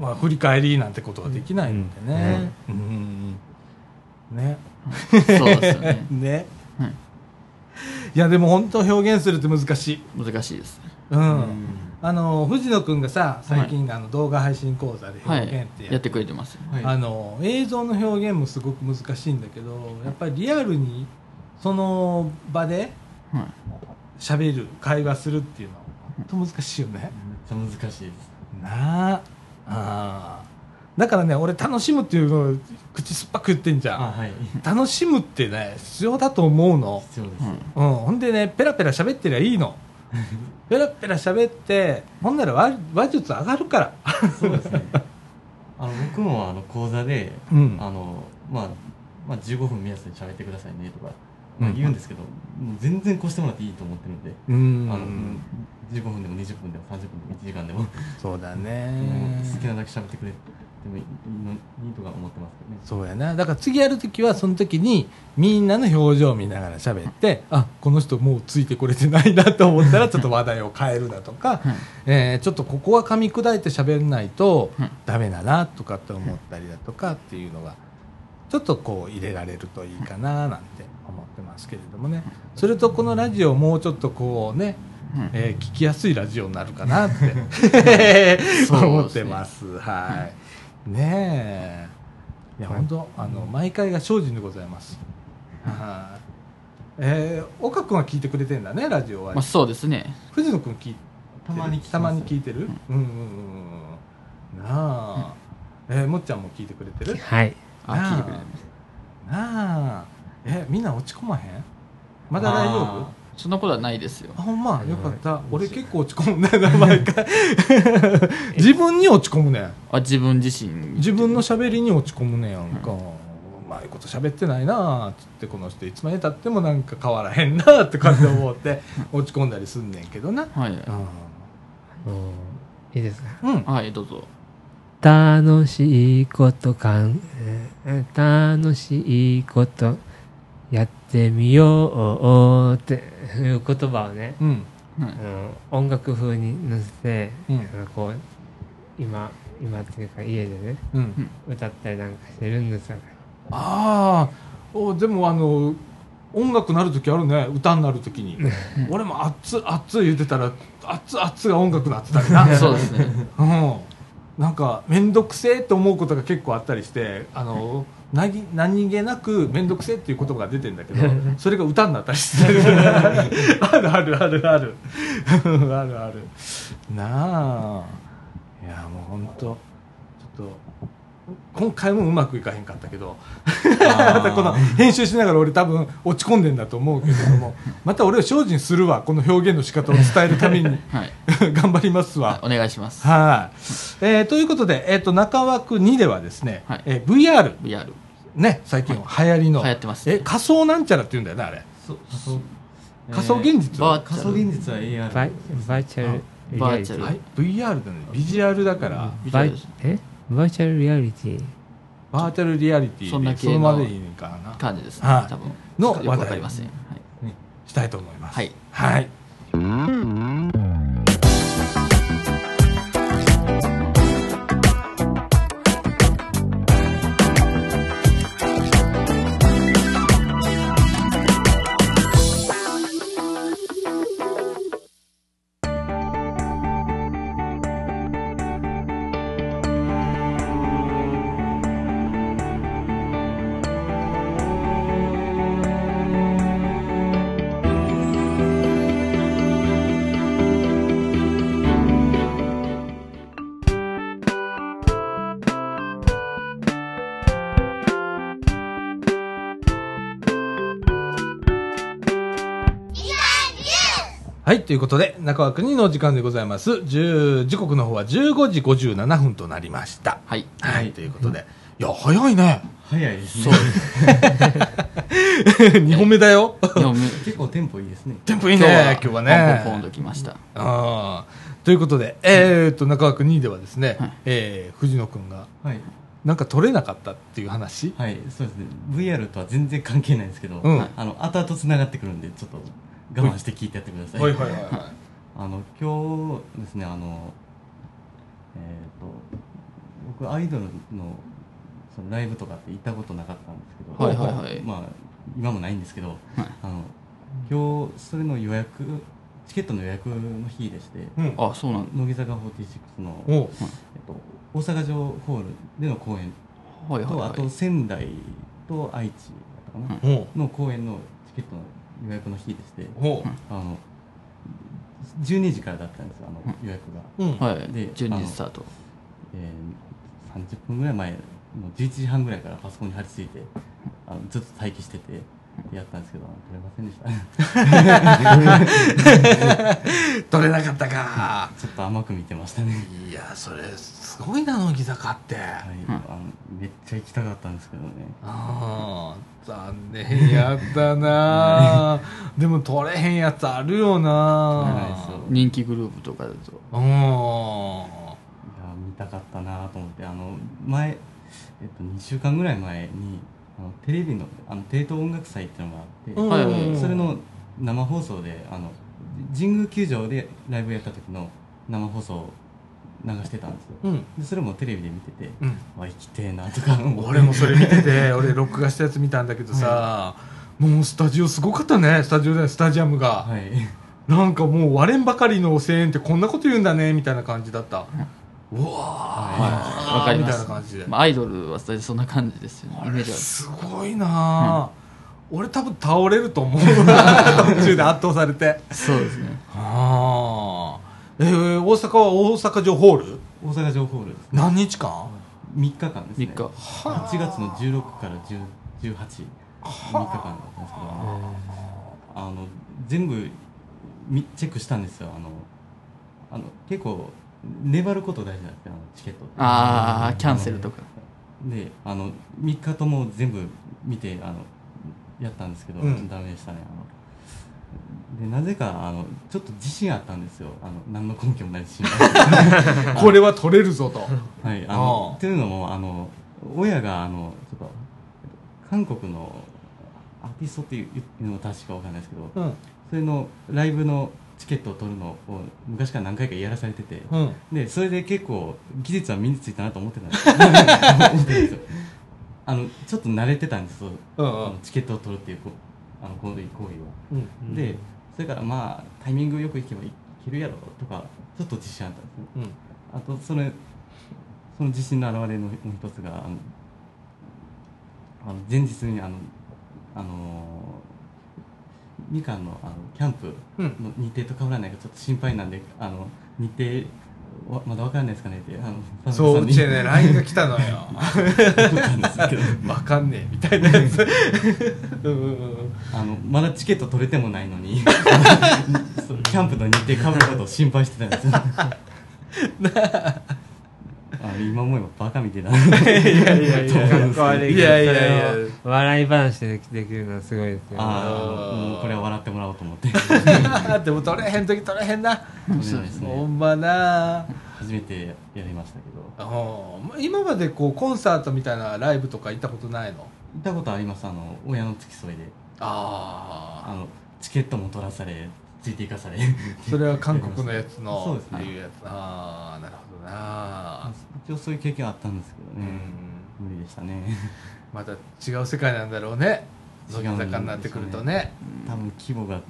まあ、振り返りなんてことはできないのでね。うんね。そうですよね。<laughs> ね。はい。いやでも本当表現するって難しい、難しいです。うん。うん。あの藤野君がさ最近、あの動画配信講座ではい表現ってややってくれてますはい。あの映像の表現もすごく難しいんだけどやっぱりリアルにその場ではい。喋る会話するっていうのは本当難しいよね。めっちゃ難しいですなああーだからね俺楽しむっていうのを口酸っぱく言ってんじゃん。あはい。楽しむってね必要だと思うの、必要です、うん。うん、ほんでねペラペラ喋ってりゃいいの。<laughs> ペラペラ喋ってほんなら話話術上がるから。そうですね。<laughs> あの僕もあの講座で、うん。あのまあまあ、15分目安に喋ってくださいねとか、まあうん言うんですけど、もう全然越してもらっていいと思ってるんで、うん。あの15分でも20分でも30分でも1時間でも、そうだもね。<laughs> う好きなだけ喋ってくれ。てもいいのいいとか思ってますけどね。そうやな。だから次やるときはその時にみんなの表情を見ながら喋ってあこの人もうついてこれてないなと思ったらちょっと話題を変えるだとか、えーちょっとここは噛み砕いて喋んないとうん。ダメだなとかって思ったりだとかっていうのがちょっとこう入れられるといいかななんて思ってますけれどもね。それとこのラジオもうちょっとこうね、うん。えー聞きやすいラジオになるかなって <laughs> <laughs> 思ってます。はいねえ。いや本当あの毎回が精進でございます。はい。えー、岡君は聞いてくれてんだねラジオは、まあそうですね。藤野君聞いたまにたまに聞いてる？うん。うんうんうんなあ、えー、もっちゃんも聞いてくれてる？はい。あなあ。聞いてくれてます。なあ。えみんな落ち込まへん？まだ大丈夫？そんなことはないですよ。あほんま？よかった。俺結構落ち込むね。ん <laughs> な毎回。<laughs> 自分に落ち込むね。んあ自分自身自分の喋りに落ち込むねやんか、うまいこと喋ってないなあっつってこの人いつまでたってもなんか変わらへんなあって感じで思って <laughs> 落ち込んだりすんねんけどな、はい。うん。いいですか？うん、はいどうぞ。楽しいことかん、えー楽しいことやってみようっていう言葉をね、うん。はい。あの音楽風に乗せて、うん。あのこう今今っていうか家でねうん、歌ったりなんかしてるんですよああおでもあの音楽なる時あるね。歌になる時に。俺も熱っ熱っ言ってたら熱っ熱が音楽なってたりな。<laughs> そうですね。うん、なんか面倒くせえって思うことが結構あったりしてあの何何気なく面倒くせえっていう言葉が出てんだけど <laughs> それが歌になったりしてる。あるあるあるある。あるある。<laughs> なあ。いやもう本当ちょっと今回もうまくいかへんかったけど。<laughs> またこの編集しながら俺多分落ち込んでんだと思うけれども。<laughs> また俺を精進するわ。この表現の仕方を伝えるために。はい。<laughs> 頑張りますわ。お願いします。はい、えーということで、えー、と中枠2ではですね、はい。えー VR、VR ね、最近流行りの、流行ってます。え仮想なんちゃらって言うんだよねあれ。そう。仮想仮想現実、バー仮想現実は AR バイバーチャルはい。VR だね。ビジュアルだから、バイ VR え？バーチャルリアリティバーチャルリアリティでそんな系のそのまでいいのかな。感じですね、はい。多分。のよくわ話題かりません、はい。したいと思います。はい、はいということで、中枠2の時間でございます。10時刻の方は15時57分となりました。はい。はい、ということで。いや、早いね。早いですそう。ねです2本目だよ。<laughs> 結構テンポいいですね。テンポいいね、今日はね。ポンポンときました。ということで、えー、っと、中枠2ではですね、はい。えー藤野くんが、はい。なんか取れなかったっていう話？はいそうですね。VR とは全然関係ないんですけど、うん。あの後々つながってくるんでちょっと我慢して聞いてやってください、はいはい。はいはい。あの今日ですねあのえっ、と僕アイドルのそのライブとかって行ったことなかったんですけど、はいはいはい。まあ今もないんですけど、はい。あの今日それの予約チケットの予約の日でしてうん。あそうなん乃木坂46の、お。うえっと、大阪城ホールでの公演と、はいはいはい。あと仙台と愛知だったかな、の公演のチケットの予約の日でして、おう。あの12時からだったんですよあの予約が、うん。はい。で12時スタート。えー、30分ぐらい前の11時半ぐらいからパソコンに張り付いてあのずっと待機しててやったんですけど取れませんでした取れなかったか。ちょっと甘く見てましたねいや、それ、すごいな、乃木坂って。はい、あのめっちゃ行きたかったんですけどねああ、残念やったな。でも取れへんやつあるよな。人気グループとかだとうん。いや見たかったなと思ってあの前、えっと、2週間ぐらい前にあのテレビのあの帝東音楽祭っていうのがあって、うんはいはいそれの生放送であの神宮球場でライブやった時の生放送を流してたんですようん。でそれもテレビで見てて、うん。あ行きてえなとか俺もそれ見てて、<laughs> 俺録画したやつ見たんだけどさ、もうスタジオすごかったね、スタジオでスタジアムが。はいなんかもう割れんばかりの声援ってこんなこと言うんだねみたいな感じだった。うわはい。わかりまみたいすな感じで。まあアイドルは大体そんな感じですよ。ねイあれメージはすごいなあ、俺多分倒れると思う途中で圧倒されて。そうですね。ああえー、大阪は大阪城ホール？大阪城ホールですね。何日間？3日間ですね。3日。8月の16から10 18 3日間だったんですけどあの全部みチェックしたんですよ。あのあの結構粘ること大事なんですよあのチケットああキャンセルとか。であの3日とも全部見てあのやったんですけど、うん。ダメでしたねあの。でなぜかあのちょっと自信あったんですよあの何の根拠もない自信が。<laughs> これは取れるぞと。はいあのっていうのもあの親があのちょっと韓国のアーティストっていうのも確かわかんないですけどうん。それのライブのチケットを取るのを昔から何回かやらされてて、うん。でそれで結構技術は身についたなと思ってたんです <laughs> あのちょっと慣れてたんですよ、うんうん。あのチケットを取るっていうこあの行為行為は、うん。でそれからまあタイミングよくいけばいけるやろとかちょっと自信あったんですね。うん。あとそれその自信の表れのもう一つがあのあの前日にあのあのみかんのあのキャンプうん。の日程と変わらないかちょっと心配なんであの日程わまだわからないですかねってあのそううちでね LINE が来たのよ。送ったんですけどわかんねえみたいなやつ。あのまだチケット取れてもないのに <laughs> キャンプの日程変わることを心配してたんですよ <laughs> あの今思えばバカみたいな。いやいやいやいやいや。いや笑い話でできるのはすごいですよ。ああもうこれは笑ってもらおうと思って。でも取れへん時取れへんな。そうですね。ほんまな。初めてやりましたけど。うん今までこうコンサートみたいなライブとか行ったことないの？行ったことあります。あの親の付き添いで。ああのチケットも取らされついていかされ。それは韓国のやつのそうですね。いうやつああなるほどな。一応そういう経験はあったんですけどね、うん。無理でしたね。また違う世界なんだろうね。乃木坂になってくるとね。多分規模が違う。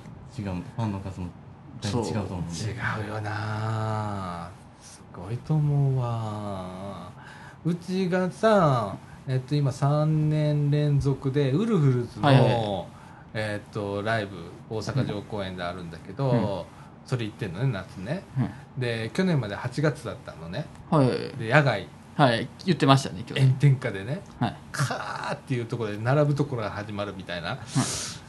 ファンの数もだいぶ違うと思うんで。違うよな。すごいと思うわ。うちがさえっと今3年連続でウルフルズの、はいはい。えっとライブ大阪城公園であるんだけど、それ行ってんのね夏ね。で去年まで8月だったのね。はい。で野外。はい。言ってましたね今日。炎天下でねはい。カーっていうところで並ぶところが始まるみたいな、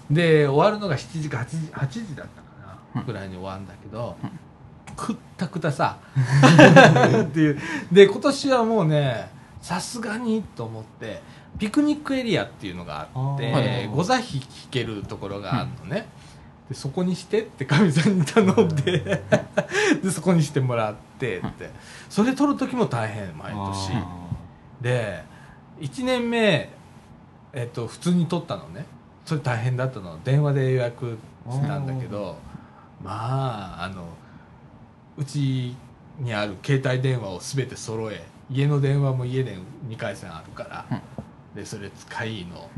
で終わるのが7時か8時 ,8 時だったかな、うん。ぐらいに終わるんだけど、くったくたさ。<laughs> っていう。で今年はもうねさすがにと思ってピクニックエリアっていうのがあってあー。ご座引けるところがあるのね、でそこにしてってかみさんに頼んで <laughs> でそこにしてもらってって。それ取る時も大変毎年。あで1年目、えっと、普通に取ったのね。それ大変だったの。電話で予約したんだけどまああのうちにある携帯電話を全て揃え家の電話も家で2回線あるから、でそれ使いの、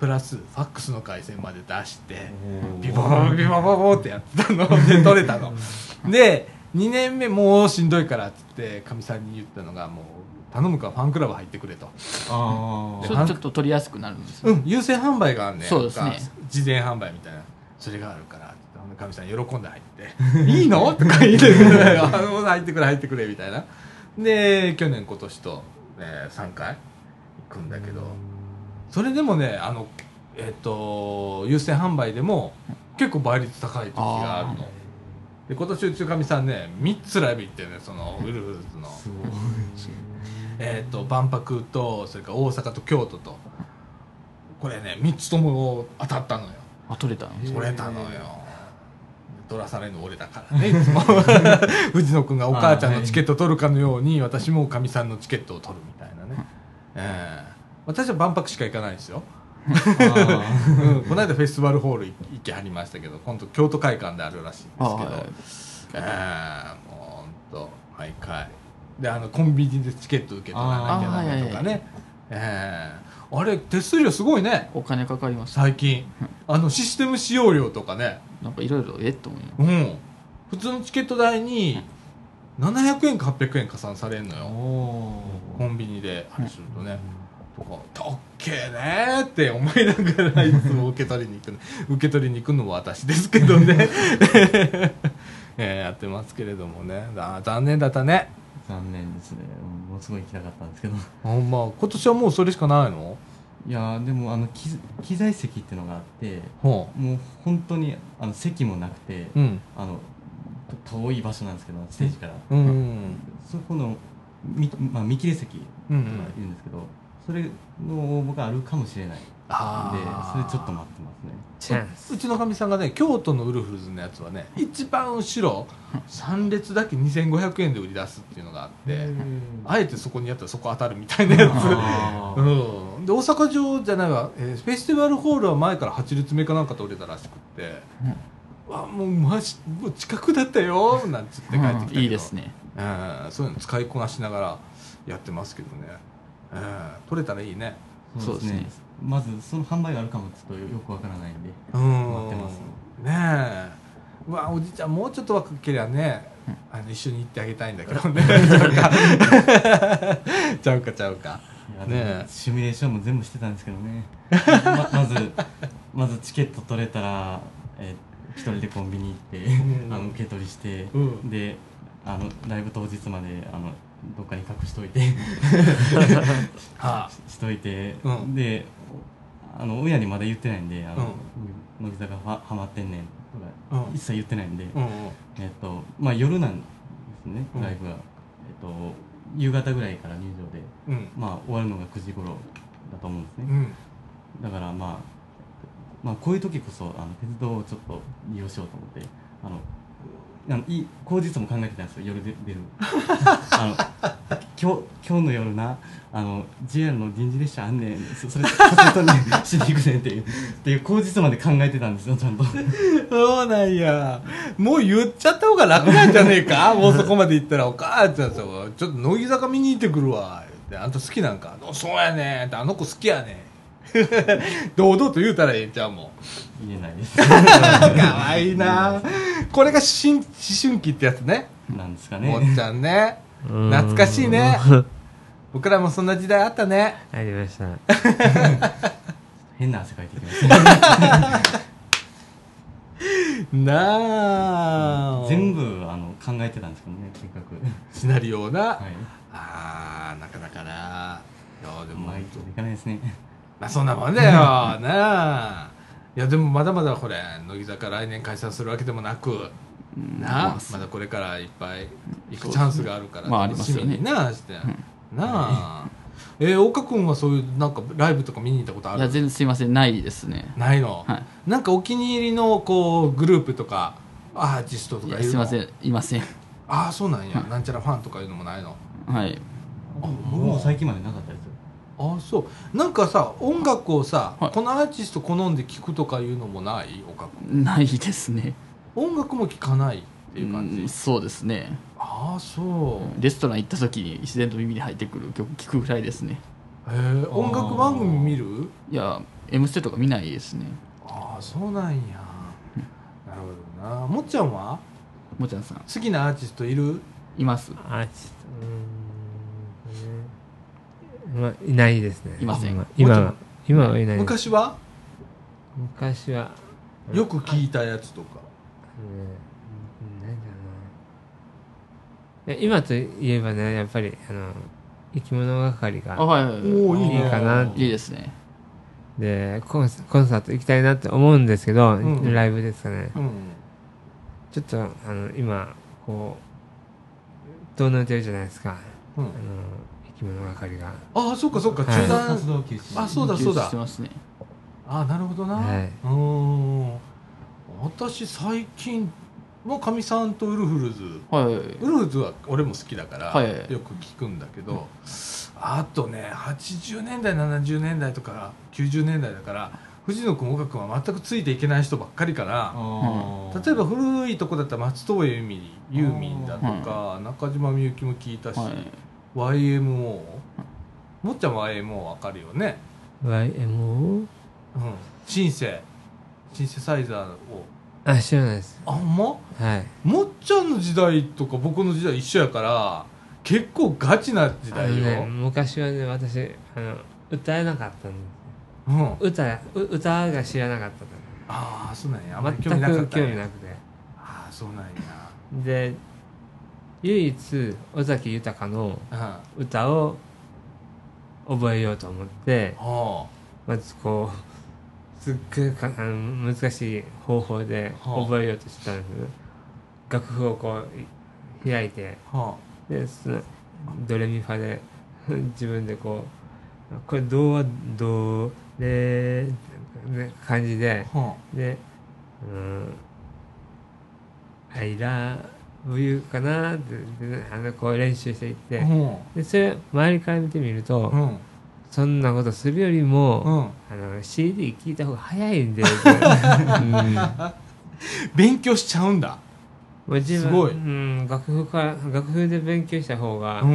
プラスファックスの回線まで出して、ー。ビボボビボボボってやってたの。<laughs> で取れたの。で2年目もうしんどいからっつってかみさんに言ったのがもう頼むからファンクラブ入ってくれと。あそれちょっと取りやすくなるんですようん優先販売があるねそうですね。なんか事前販売みたいな。それがあるからかみさん喜んで入って「<laughs> いいの?」とか言ってくれあの入ってくれ入ってくれみたいな。で去年今年と、ね、3回行くんだけどそれでもねあのえっ、と優先販売でも結構倍率高い時があるの。あで今年うちのかみさんね3つライブ行ってるねそのウルフルズの。すごいえー、と万博とそれから大阪と京都と。これね3つとも当たったのよ。あ取れたんです取れたのよ。取らされるの俺だからねいつも。<laughs> 藤野君がお母ちゃんのチケット取るかのように私もかみさんのチケットを取るみたいなね、ええ私は万博しか行かないですよ、あうん、この間フェスティバルホール行きはりましたけど今度京都会館であるらしいんですけど。あええもうほんと毎回。であのコンビニでチケット受け取らなきゃダメとかね。ええあれ手数料すごいね。お金かかります最近。あのシステム使用料とかね。なんかいろいろえっと思いますうん。普通のチケット代に700円か800円加算されるのよ。おコンビニであれするとね。とか「たっけえね」って思いながらいつも受け取りに行くの受け取りに行くのも私ですけどね。<laughs> ええやってますけれどもね。あー残念だったね。残念ですね。ものすごい行きたかったんですけど。ほんま今年はもうそれしかないの？いやーでもあの機機材席っていうのがあってほもう本当にあの席もなくて、ううん。あのと遠い場所なんですけどステージから、うんそこのみ、まあ、見切れ席がいうんるんですけど、それの応募があるかもしれない。んでそれちょっと待ってますね。チャンス。うちのかみさんがね京都のウルフルズのやつはね一番後ろ3列だけ2500円で売り出すっていうのがあってあえてそこにやったらそこ当たるみたいなやあつ、<laughs> うん、で大阪城じゃないわ、えーフェスティバルホールは前から8列目かなんかと売れたらしくって、わもうマジもう近くだったよなんつって帰ってきたけど、いいですね。うん。そういうの使いこなしながらやってますけどね、うん、取れたらいいね。そうですね。まずその販売があるかもちょっとよくわからないんでうん待ってますねえ。うわおじちゃんもうちょっと若けりゃね、あの一緒に行ってあげたいんだけどね。ちゃうか。ちゃうかちゃうか。いやねシミュレーションも全部してたんですけどね。ままずまずチケット取れたら、えー一人でコンビニ行って、うん。あの受け取りして、うん。であのライブ当日まであのどっかに隠しといて。は <laughs> あ。しといて、うん。であの親にまだ言ってないんであの、う乃木坂ははまってんねんとか、うん。一切言ってないんで、うんうん。えっとまあ夜なんですねうん。ライブが、えっと夕方ぐらいから入場でうん。まあ終わるのが9時頃だと思うんですね、うん。だからまあまあこういう時こそあの鉄道をちょっと利用しようと思ってあのあのい口実も考えてたんですよ夜で出る <laughs> あの今日今日の夜なあの JR の臨時列車あんねん。そそれカセットにしに行くねんっていう。っていう口実まで考えてたんですよちゃんと。そうなんや。もう言っちゃった方が楽なんじゃねえか？もうそこまで言ったらお母ちゃんさちょっと乃木坂見に行ってくるわ。言ってあんた好きなんか？そうやねん。ってあの子好きやねん <laughs> 堂々と言うたらええんちゃうもん。言えないです。<laughs> かわいいな。これが新思春期ってやつね。なんですかもっねちゃんね。懐かしいね。<laughs> 僕らもそんな時代あったね。ありました。変な汗かいてきましたなあ。全部あの考えてたんですけどね計シナリオをな、画はい。ああなかなかな。いやでいかないですねまあそんなもんだよ。なあいやでもまだまだこれ乃木坂来年解散するわけでもなく。うん。なあまだこれからいっぱい行くチャンスがあるからまあありますよね。楽しみになあして、なあ。えー、岡君はそういうなんかライブとか見に行ったことある？いや全然すいません。ないですね。ないの、はい。なんかお気に入りのこうグループとかアーティストといかいるの？やすいません。いません。ああそうなんや、はい。なんちゃらファンとかいうのもないの？はい。僕も最近までなかったでああそう。なんかさ音楽をさ、はい。このアーティスト好んで聴くとかいうのもない？岡君ないですね。音楽も聴かないっていう感じ、うんそうですね。ああそう、レストラン行った時に自然と耳に入ってくる曲聞くぐらいですね。へえ音楽番組見る？いや「M ステ」とか見ないですね。ああそうなんや。なるほどな。もっちゃんは？もちゃんさん。好きなアーティストいる？います。あちょっとうーんまあいないですね。いません。今今は今はいないです。昔は？昔は。よく聞いたやつとか。うん。なんだろうな今といえばねやっぱりあの生き物係があはいはいはい。いいね。いいかないいですね。でコンスコンサート行きたいなって思うんですけど、うんライブですかね。うんちょっとあの今こうどうなってるじゃないですか。うん。あの生き物係が。ああそっかそっか。はい。中断、活動休止あそうだそうだ。してますね。ああなるほどな、はい。うーん。私最近もかみさんとウルフルズ。はい。はいウルフルズは俺も好きだから、はい。よく聞くんだけど、あとね80年代70年代とか90年代だから藤野君岡君は全くついていけない人ばっかりかなあー例えば古いとこだったら松任谷由実ユーミンだとか、中島みゆきも聞いたし、はい YMO もっちゃんは YMO わかるよね？YMO? うん。シンセ。シンセサイザーを。あ知らないです。あんま？はい。もっちゃんの時代とか僕の時代一緒やから結構ガチな時代よ、あのね昔はね私あの歌えなかったんうん、歌う歌が知らなかったああそうなんや。あんまのり興味なか全くったんや。興味なくて。ああそうなんや。で唯一尾崎豊の歌を覚えようと思ってあ。まずこうすっごい難しい方法ではあ。覚えようとしたんです。楽譜をこう開いてはでそのドレミファで自分でこうこれドはドレね感じででうん「I love you」かなってであのこう練習していって。あうん。でそれ周りから見てみると、うん。そんなことするよりも、うん。あの CD 聞いた方が早いんで、うん。勉強しちゃうんだ。もう自分すごい。うん、楽譜から楽譜で勉強した方が、う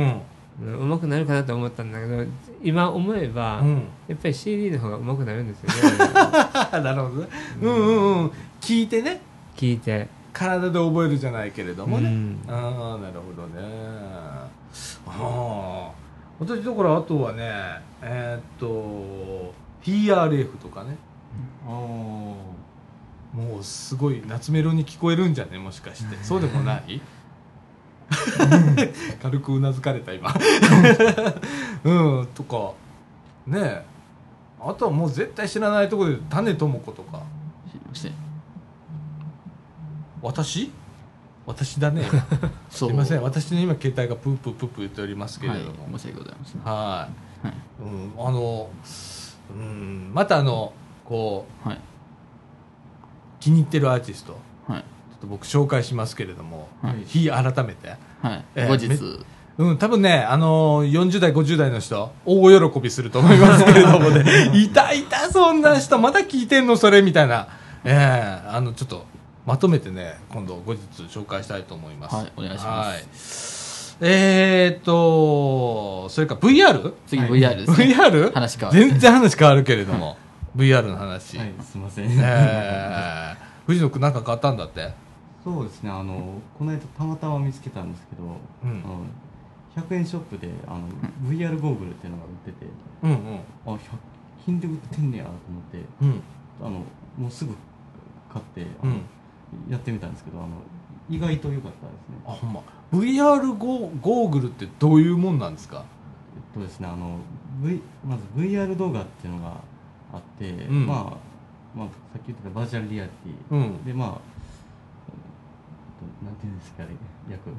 手くなるかなと思ったんだけど今思えば、うん。やっぱり CD の方が上手くなるんですよね。<laughs> なるほどね。うんうん。うん。聞いてね。聞いて体で覚えるじゃないけれどもね、うん。ああなるほどね。ああ私だからあとはねえーっと TRF とかね。あもうすごい夏メロに聞こえるんじゃね？もしかして。そうでもない？<laughs> <laughs> 軽くうなずかれた今。<laughs> うん。とか。ねえ。あとはもう絶対知らないところで種智子とか私？私だね。<laughs> すいません。私の今携帯がプープープープー言っておりますけれはいども、申し訳ございませんはい、はい。うん、あの、うん、またあのこうはい。気に入ってるアーティスト。ちょはいっと僕紹介しますけれども、はい。日改めて。はい、えー後日。めうん多分ねあの40代50代の人大喜びすると思いますけれどもね。<laughs> いたいたそんな人。まだ聞いてんのそれみたいな。ええあのちょっとまとめてね今度後日紹介したいと思います。はいお願いします。はい。えー、っとそれから VR? 次はい VR です、ね。VR? 話変わる。全然話変わるけれども。<laughs> VR の話、あはいすいません、えー、藤野君なんか買ったんだって？そうですねあのこの間たまたま見つけたんですけど、うん。あの100円ショップであの VR ゴーグルっていうのが売ってて。うんあ100均で売ってんねやと思って。あのもうすぐ買ってあの、うんやってみたんですけどあの意外と良かったですね。あほんま。VR ゴーゴーグルってどういうもんなんですか？えっとですねあの、v、まず VR 動画っていうのがあって、ん。まあ、まあさっき言ってたバーチャルリアリティ、うん。でまあなんていうんですかあれ役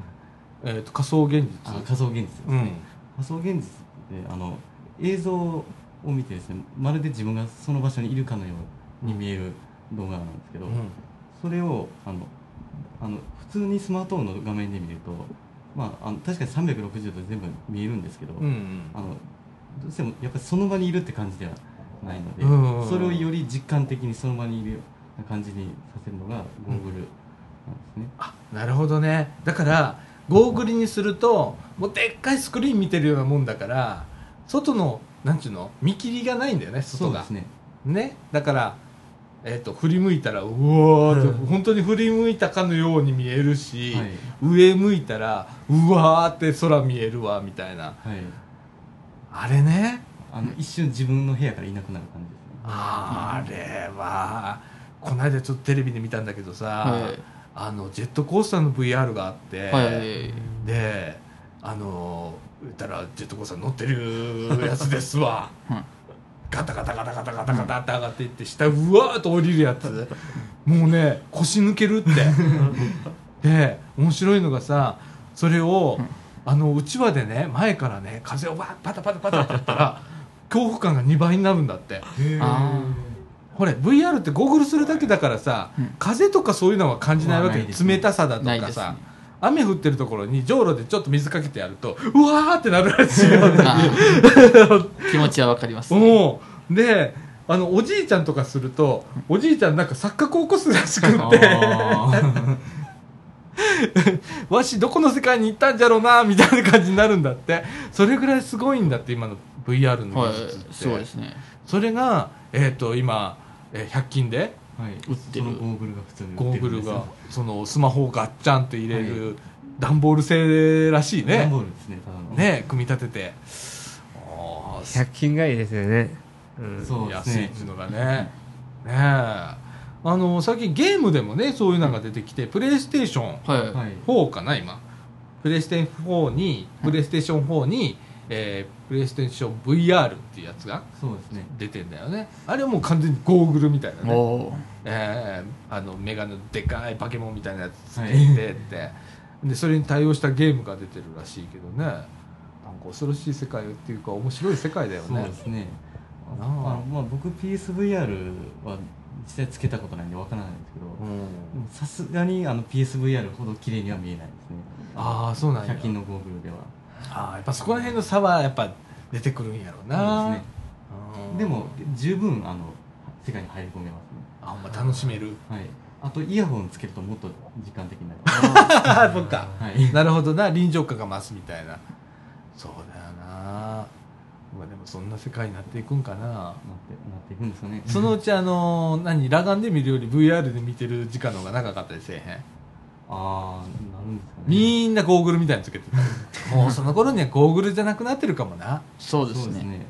えー、と仮想現実。あ仮想現実ですね、うん。仮想現実であの映像を見てですねまるで自分がその場所にいるかのように見える動画なんですけど、うんそれをあのあの普通にスマートフォンの画面で見ると、まあ、あの確かに360度全部見えるんですけど、うんうん。あのどうしてもやっぱりその場にいるって感じではないので、うん。それをより実感的にその場にいるような感じにさせるのがゴーグルなんですね。あなるほどね。だからゴーグルにするともうでっかいスクリーン見てるようなもんだから外のなんちゅうの？見切りがないんだよね外が。そうですね。ね？だから、えー、と振り向いたらうわーって、うん。本当に振り向いたかのように見えるし、はい。上向いたらうわーって空見えるわみたいな。はい。あれね？あの一瞬自分の部屋からいなくなる感じですね。あれはこの間ちょっとテレビで見たんだけどさ、はい。あのジェットコースターの VR があって、はい。であの言ったらジェットコースター乗ってるやつですわ。はいガタガタガタガタガタガタって上がっていって下うわーっと降りるやつもうね腰抜けるってで面白いのがさそれをあのうちわでね前からね風をバーッパタパタパタってやったら恐怖感が2倍になるんだってほれ VR ってゴーグルするだけだからさ、風とかそういうのは感じないわけでまあないですね冷たさだとかさ、雨降ってるところにじょうろでちょっと水かけてやるとうわーってなるらしい <laughs> 気持ちはわかります。おうであのおじいちゃんとかするとおじいちゃんなんか錯覚を起こすらしくって。<laughs> わしどこの世界に行ったんじゃろうなみたいな感じになるんだって。それぐらいすごいんだって今の VR のはい技術って、そうですね。それが、えー、と今、えー100均ではい。売ってる。そのゴーグルが普通にゴーグルがそのスマホをガッチャンって入れる段ボール製らしい段ねボールですね。ただの。ね組み立てて。あー100均がいいですよね、うん、そうですね。安いっていうのがね。ねえ。あの最近ゲームでもねそういうのが出てきてプレイステーションはい、はい。4かな今。プレイステーション4にプレイステーション4に、えープレイステーション VR っていうやつが出てんだよね。あれはもう完全にゴーグルみたいなね。えーあのメガネのでかいバケモンみたいなやつつけてって、でそれに対応したゲームが出てるらしいけどね。なんか恐ろしい世界っていうか面白い世界だよそうねですね。あまあ僕 PSVR は実際つけたことないんでわからないんですけどさすがにあの PSVR ほど綺麗には見えないですね。ああそうなんや。100均のゴーグルではああやっぱそこら辺の差はやっぱ出てくるんやろうな。でも十分あの世界に入り込めます。ねあほんま楽しめる。はい。あとイヤホンつけるともっと時間的になる。<laughs> ああそっか。はい。なるほどな。臨場感が増すみたいな。そうだよな。まあでもそんな世界になっていくんかな。なってなっていくんですかね。そのうちあの何裸眼で見るより VR で見てる時間の方が長かったりせえへん？ああなるんですかね。みんなゴーグルみたいにつけてた <laughs> もうその頃にはゴーグルじゃなくなってるかもな。そうですね。そうですね。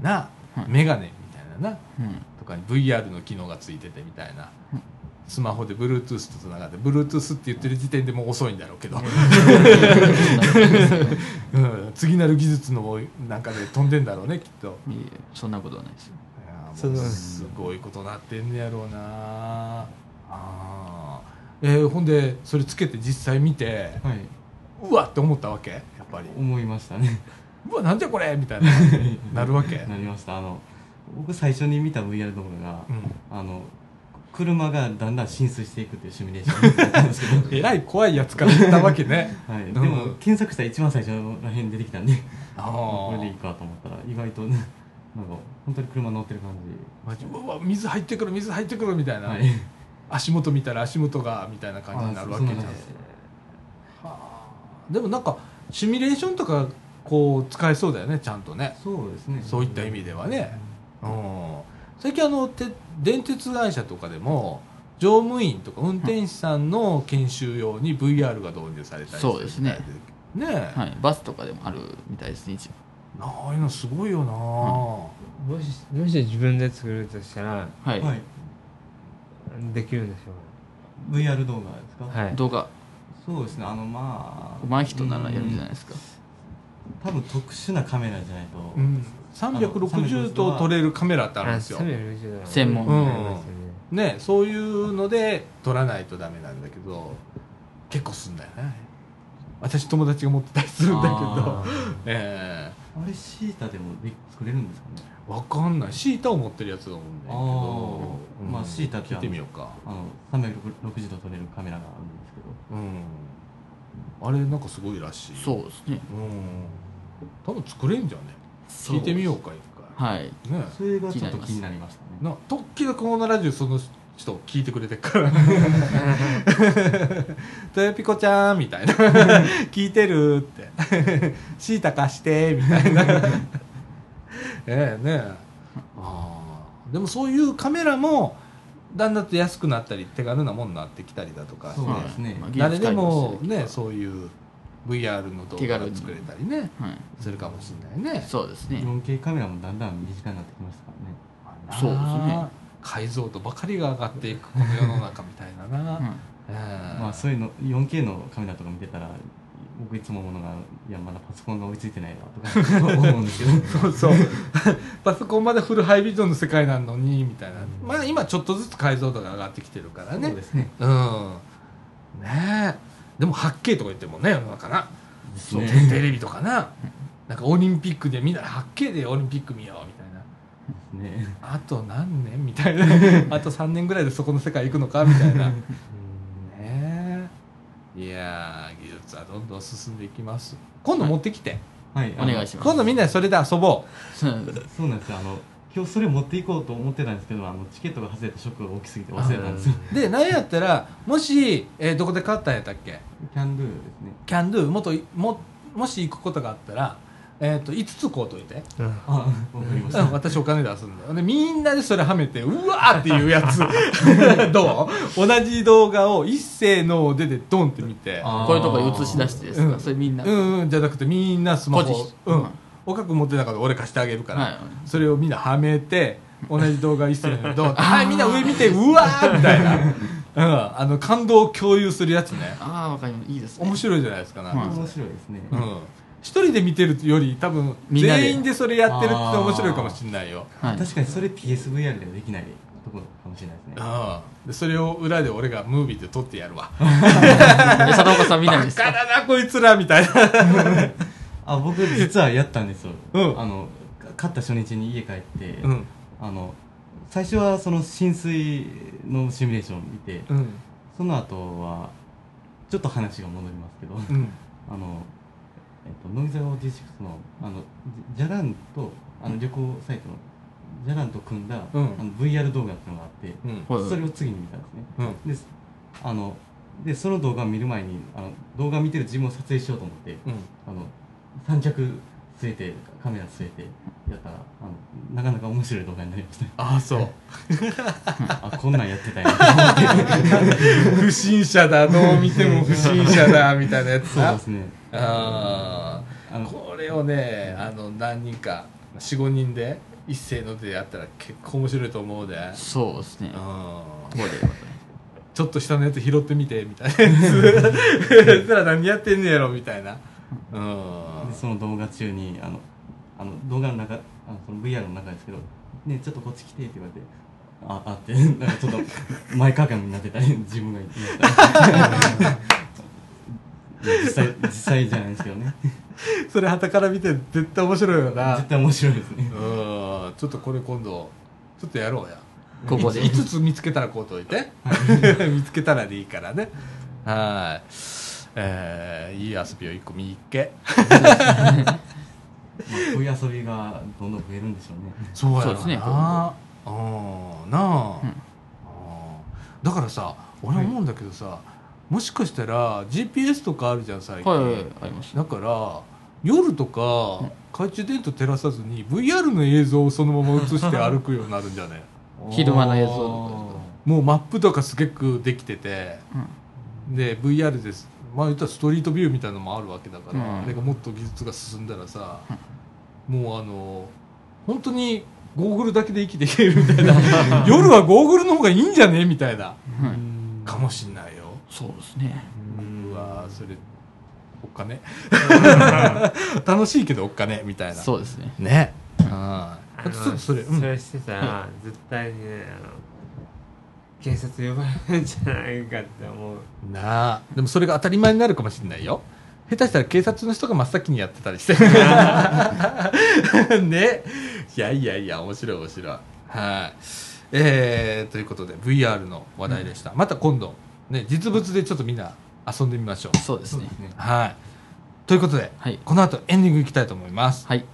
な、はい。メガネみたいなな。うん。とかに VR の機能がついててみたいな、うん。スマホで Bluetooth とつながって Bluetooth って言ってる時点でもう遅いんだろうけど、うん、<laughs> 次なる技術のなんかで飛んでんだろうねきっと。いえいえそんなことはないですよ。いやもうすごいことなってんねやろうなあーえーほんでそれつけて実際見てはい。うわって思ったわけ？やっぱり。思いましたね。うわなんじゃこれ？みたいな。<laughs> なるわけ、なりました。あの僕最初に見た VR 動画が、うん。あの車がだんだん浸水していくっていうシミュレーションだったんですけど。<laughs> えらい怖いやつから言ったわけね。<laughs> はい、うん。でも検索したら一番最初らへん出てきたんであこれでいいーかと思ったら意外とねなんか本当に車乗ってる感マジうわ水入ってくる水入ってくるみたいな、じはい足元見たら足元がみたいな感じになるわけじゃん。でもなんかシミュレーションとかこう使えそうだよねちゃんとね。そうですね。そういった意味ではね。うん。最近あのて電鉄会社とかでも乗務員とか運転手さんの研修用に VR が導入されたりそうですね。ねえ、はい。バスとかでもあるみたいですね一応。ああいうのすごいよな、もしもし自分で作るとしたらはい、はいできるんでしょ VR 動画ですか、うはい。動画。そうですね。あのまあ。上手い人ならやるんじゃないですか。多分特殊なカメラじゃないと、うん、360度撮れるカメラってあるんですよ。あ360度。専門。うん。ねねそういうので撮らないとダメなんだけど結構すんだよね。私友達が持ってたりするんだけど。あ <laughs> えあれシータでもで作れるんですかね。えわかんない。シータを持ってるやつがおるんだけどあーまあシータって聞いてみようか。あの360度撮れるカメラがあるんですけど。うん。あれなんかすごいらしい。そうですね。うん。多分作れんじゃんね聞いてみようか一はい。回ね。それがちょっと気になりましたね。な時々このラジオその人聞いてくれてるから「とよぴこちゃん」みたいな「<laughs> 聞いてる?」って「シータ貸して」みたいなええねえ。ああ。でもそういうカメラもだんだんと安くなったり手軽なものになってきたりだとかしてそうですね。誰でもねそういう VR の動画が作れたりねはい。するかもしれないね。そうですね。4K カメラもだんだん身近になってきましたからね。そうですね。解像度ばかりが上がっていくこの世の中みたいなな、はい。ええ。まあそういうの 4K のカメラとか見てたら僕いつも思うのがいやまだパソコンが追いついてないなとか <laughs> 思うんですけど。そうそう。<laughs> パソコンまでフルハイビジョンの世界なのにみたいな、まあ今ちょっとずつ解像度が上がってきてるからね。そうですね。うん。ねえ。でも 8K とか言ってもね世の中な。そうねテレビとかな。なんかオリンピックでみんな 8K でオリンピック見ようみたいな。ね。あと何年？みたいな。<laughs> あと3年ぐらいでそこの世界行くのか？みたいな。ねえ。いやはどんどん進んでいきます。今度持ってきて、はい。お願いします。今度みんなでそれで遊ぼそう。<laughs> そうなんですよ。あの今日それ持っていこうと思ってたんですけどあのチケットが外れたショックが大きすぎて忘れたんですよ。うで何やったらもし、えーどこで買ったんやったっけ？キャンドゥですね。キャンドゥ？もっとももし行くことがあったら、えー、と5つ買うといて、うん。私お金出すんだよ。でみんなでそれはめてうわーっていうやつ。<laughs> どう？同じ動画を一斉のででドンって見て。こういうとこ映し出してですか、うん。それみんな、うんうんじゃなくてみんなスマホ。うん。はい岡君持ってなかったら俺貸してあげるから、はい。それをみんなはめて同じ動画一斉にドンって。<laughs> はいみんな上見てうわーみたいな、うん、あの感動を共有するやつね。ああわかります。いいですね。面白いじゃないですかなんか。はい面白いですね、うん、一人で見てるより多分みんなで。全員でそれやってるって面白いかもしれないよ。はい。確かにそれ PSVR ではできないところかもしれないですね。うんでそれを裏で俺がムービーで撮ってやるわ。<laughs> で佐藤岡さん見ないんですか？バカだなこいつらみたいな。<laughs> あ僕実はやったんですよ、うん。あのか勝った初日に家帰って、うん。あの最初はその浸水のシミュレーションを見て、うん。その後はちょっと話が戻りますけど、うん。<laughs> あの、えっと、乃木坂46のあのじじゃらんとあの旅行サイトのじゃらんと組んだ、うん。あの VR 動画っていうのがあって、それを次に見たんですね。うん。であのでその動画を見る前にあの動画を見てる自分を撮影しようと思って、うん。あの三脚据えてカメラ据えてやったらあのなかなか面白い動画になりました。ねああそう。<laughs> あこんなんやってたんやと思って。<laughs> 不審者だどう見ても不審者だみたいなやつな。そうですね。ああれをねあの何人か45人で一斉のでやったら結構面白いと思うで。そうですね。うん。ちょっと下のやつ拾ってみてみたいな。やつら何やってんねやろみたいな。うん。でその動画中にあのあの動画の中あのその VR の中ですけど「ねちょっとこっち来て」って言われて「ああ」ってなんかちょっと前かがみになってたり自分がいたり。いや実際実際じゃないですけどね。<laughs> それ旗から見て絶対面白いよな。絶対面白いですね。うん。ちょっとこれ今度ちょっとやろうや。ここで。5つ見つけたらこうといて。<laughs> 見つけたらでいいからね。はい。えー、いい遊びを1個見っけ <laughs> まあこういう遊びがどんどん増えるんでしょうね。そうやろそうですね。なうん。なあ、うん。うんだからさ俺思うんだけどさ、もしかしたら GPS とかあるじゃん最近、はいはいはいあります。だから夜とか懐中電灯照らさずに VR の映像をそのまま映して歩くようになるんじゃね？<laughs> 昼間の映像ともうマップとかすげくできててで VR です。まあ言ったらストリートビューみたいなのもあるわけだから、うん。あれがもっと技術が進んだらさ、もうあの本当にゴーグルだけで生きていけるみたいな。<laughs> 夜はゴーグルの方がいいんじゃね？みたいな。かもしんない。よそうですね。うわそれおっかね？<laughs> 楽しいけどおっかねみたいな。そうですね。ね。あああのちょっとそれ、うん。それしてたら絶対にねあの警察呼ばれるんじゃないかって思う。なあ。でもそれが当たり前になるかもしれないよ。下手したら警察の人が真っ先にやってたりして。<laughs> ね。いやいやいや面白い面白い。はい。えー、ということで VR の話題でした、また今度ね実物でちょっとみんな遊んでみましょう。そうですね。ねはい。ということで、はい。この後エンディングいきたいと思います。はい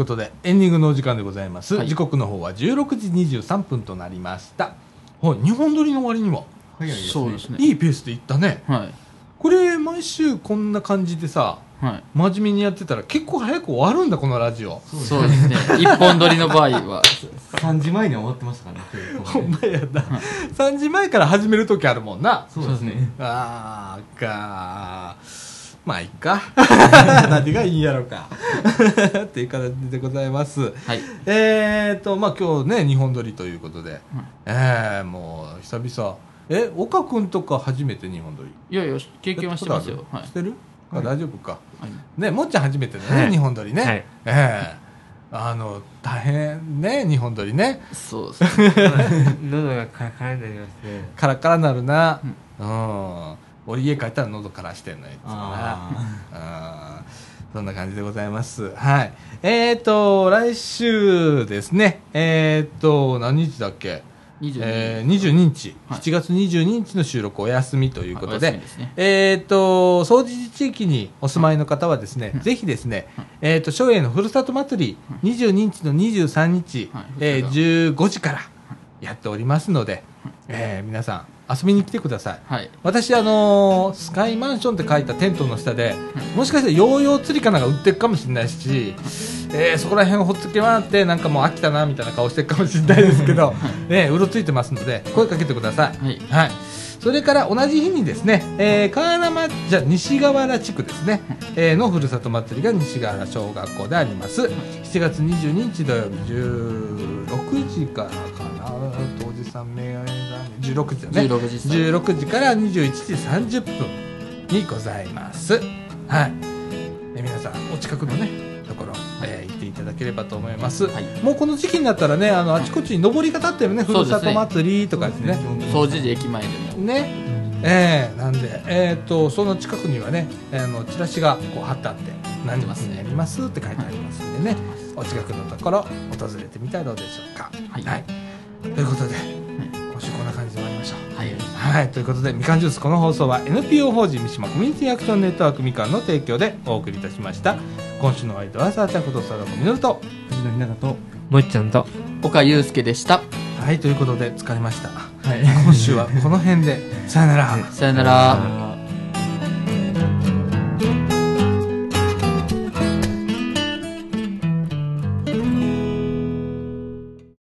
ことでエンディングのお時間でございます、はい。時刻の方は16時23分となりました。はい日本撮りの割には早いですねそうですね。いいペースでいったね。はい。これ毎週こんな感じでさはい。真面目にやってたら結構早く終わるんだこのラジオ。そうですね。<laughs> 一本撮りの場合は。3時前には終わってましたからねほんまやな。3時前から始める時あるもんな。そうですね。あーかまあいっか。<laughs> 何がいいんやろか。<laughs> っていう形でございます。はい。えーとまあ今日ね日本撮りということで、えー、もう久々。え岡君とか初めて日本撮り？いやいや経験はしてますよ。はい。してる？あ大丈夫か。はい。ねもっちゃん初めてだね、はい。日本撮りね、はい。ええあの大変ね日本撮りね。そうですね。喉がカラカラになりますね。カラカラなるな。うん、俺家帰ったら喉からしてんのよいそんな感じでございます。はい。えっ、ー、と、来週ですね。えっ、ー、と、何日だっけ？22えー、22日、はい。7月22日の収録お休みということで、ですね。えっ、と、総除地域にお住まいの方はですね、ぜひですね、えっ、と、松栄のふるさと祭り、22日の23日、はい。えー、15時からやっておりますので、えー皆さん遊びに来てください。はい私、あのースカイマンションって書いたテントの下で、もしかしてヨーヨー釣りかなんか売ってるかもしれないし、えーそこら辺ほっつけ回って、なんかもう飽きたなみたいな顔してるかもしれないですけど、<laughs> ね、うろついてますので、声かけてください。はいはい。それから同じ日にですね、えー、川原じゃ西河原地区ですね、えーのふるさと祭りが西河原小学校であります。7月22日土曜日16時からかな、当時3名が16時だね。16時スタート16時から21時30分にございます。はい。え皆さん、お近くのね、ところ、えー行っていただければと思います。はいもうこの時期になったらね、あの、あちこちに上りが立ってるね、ふるさと祭りとかですね。掃除時駅前でもね。ええなんで、えっ、と、その近くにはね、あの、チラシがこう貼ってあって、何日にやりますって書いてありますんでね、お近くのところ、訪れてみたらどうでしょうか。はいということで、今週こんな感じで終わりましょう。はいはい、ということで、みかんジュース、この放送は NPO 法人三島コミュニティアクションネットワークみかんの提供でお送りいたしました。今週の相手は、さあちゃんことさだこみのると。藤野ひなたともっちゃんと岡祐介でしたはい、ということで、疲れました。はい今週はこの辺で、さよなら。<laughs> さよなら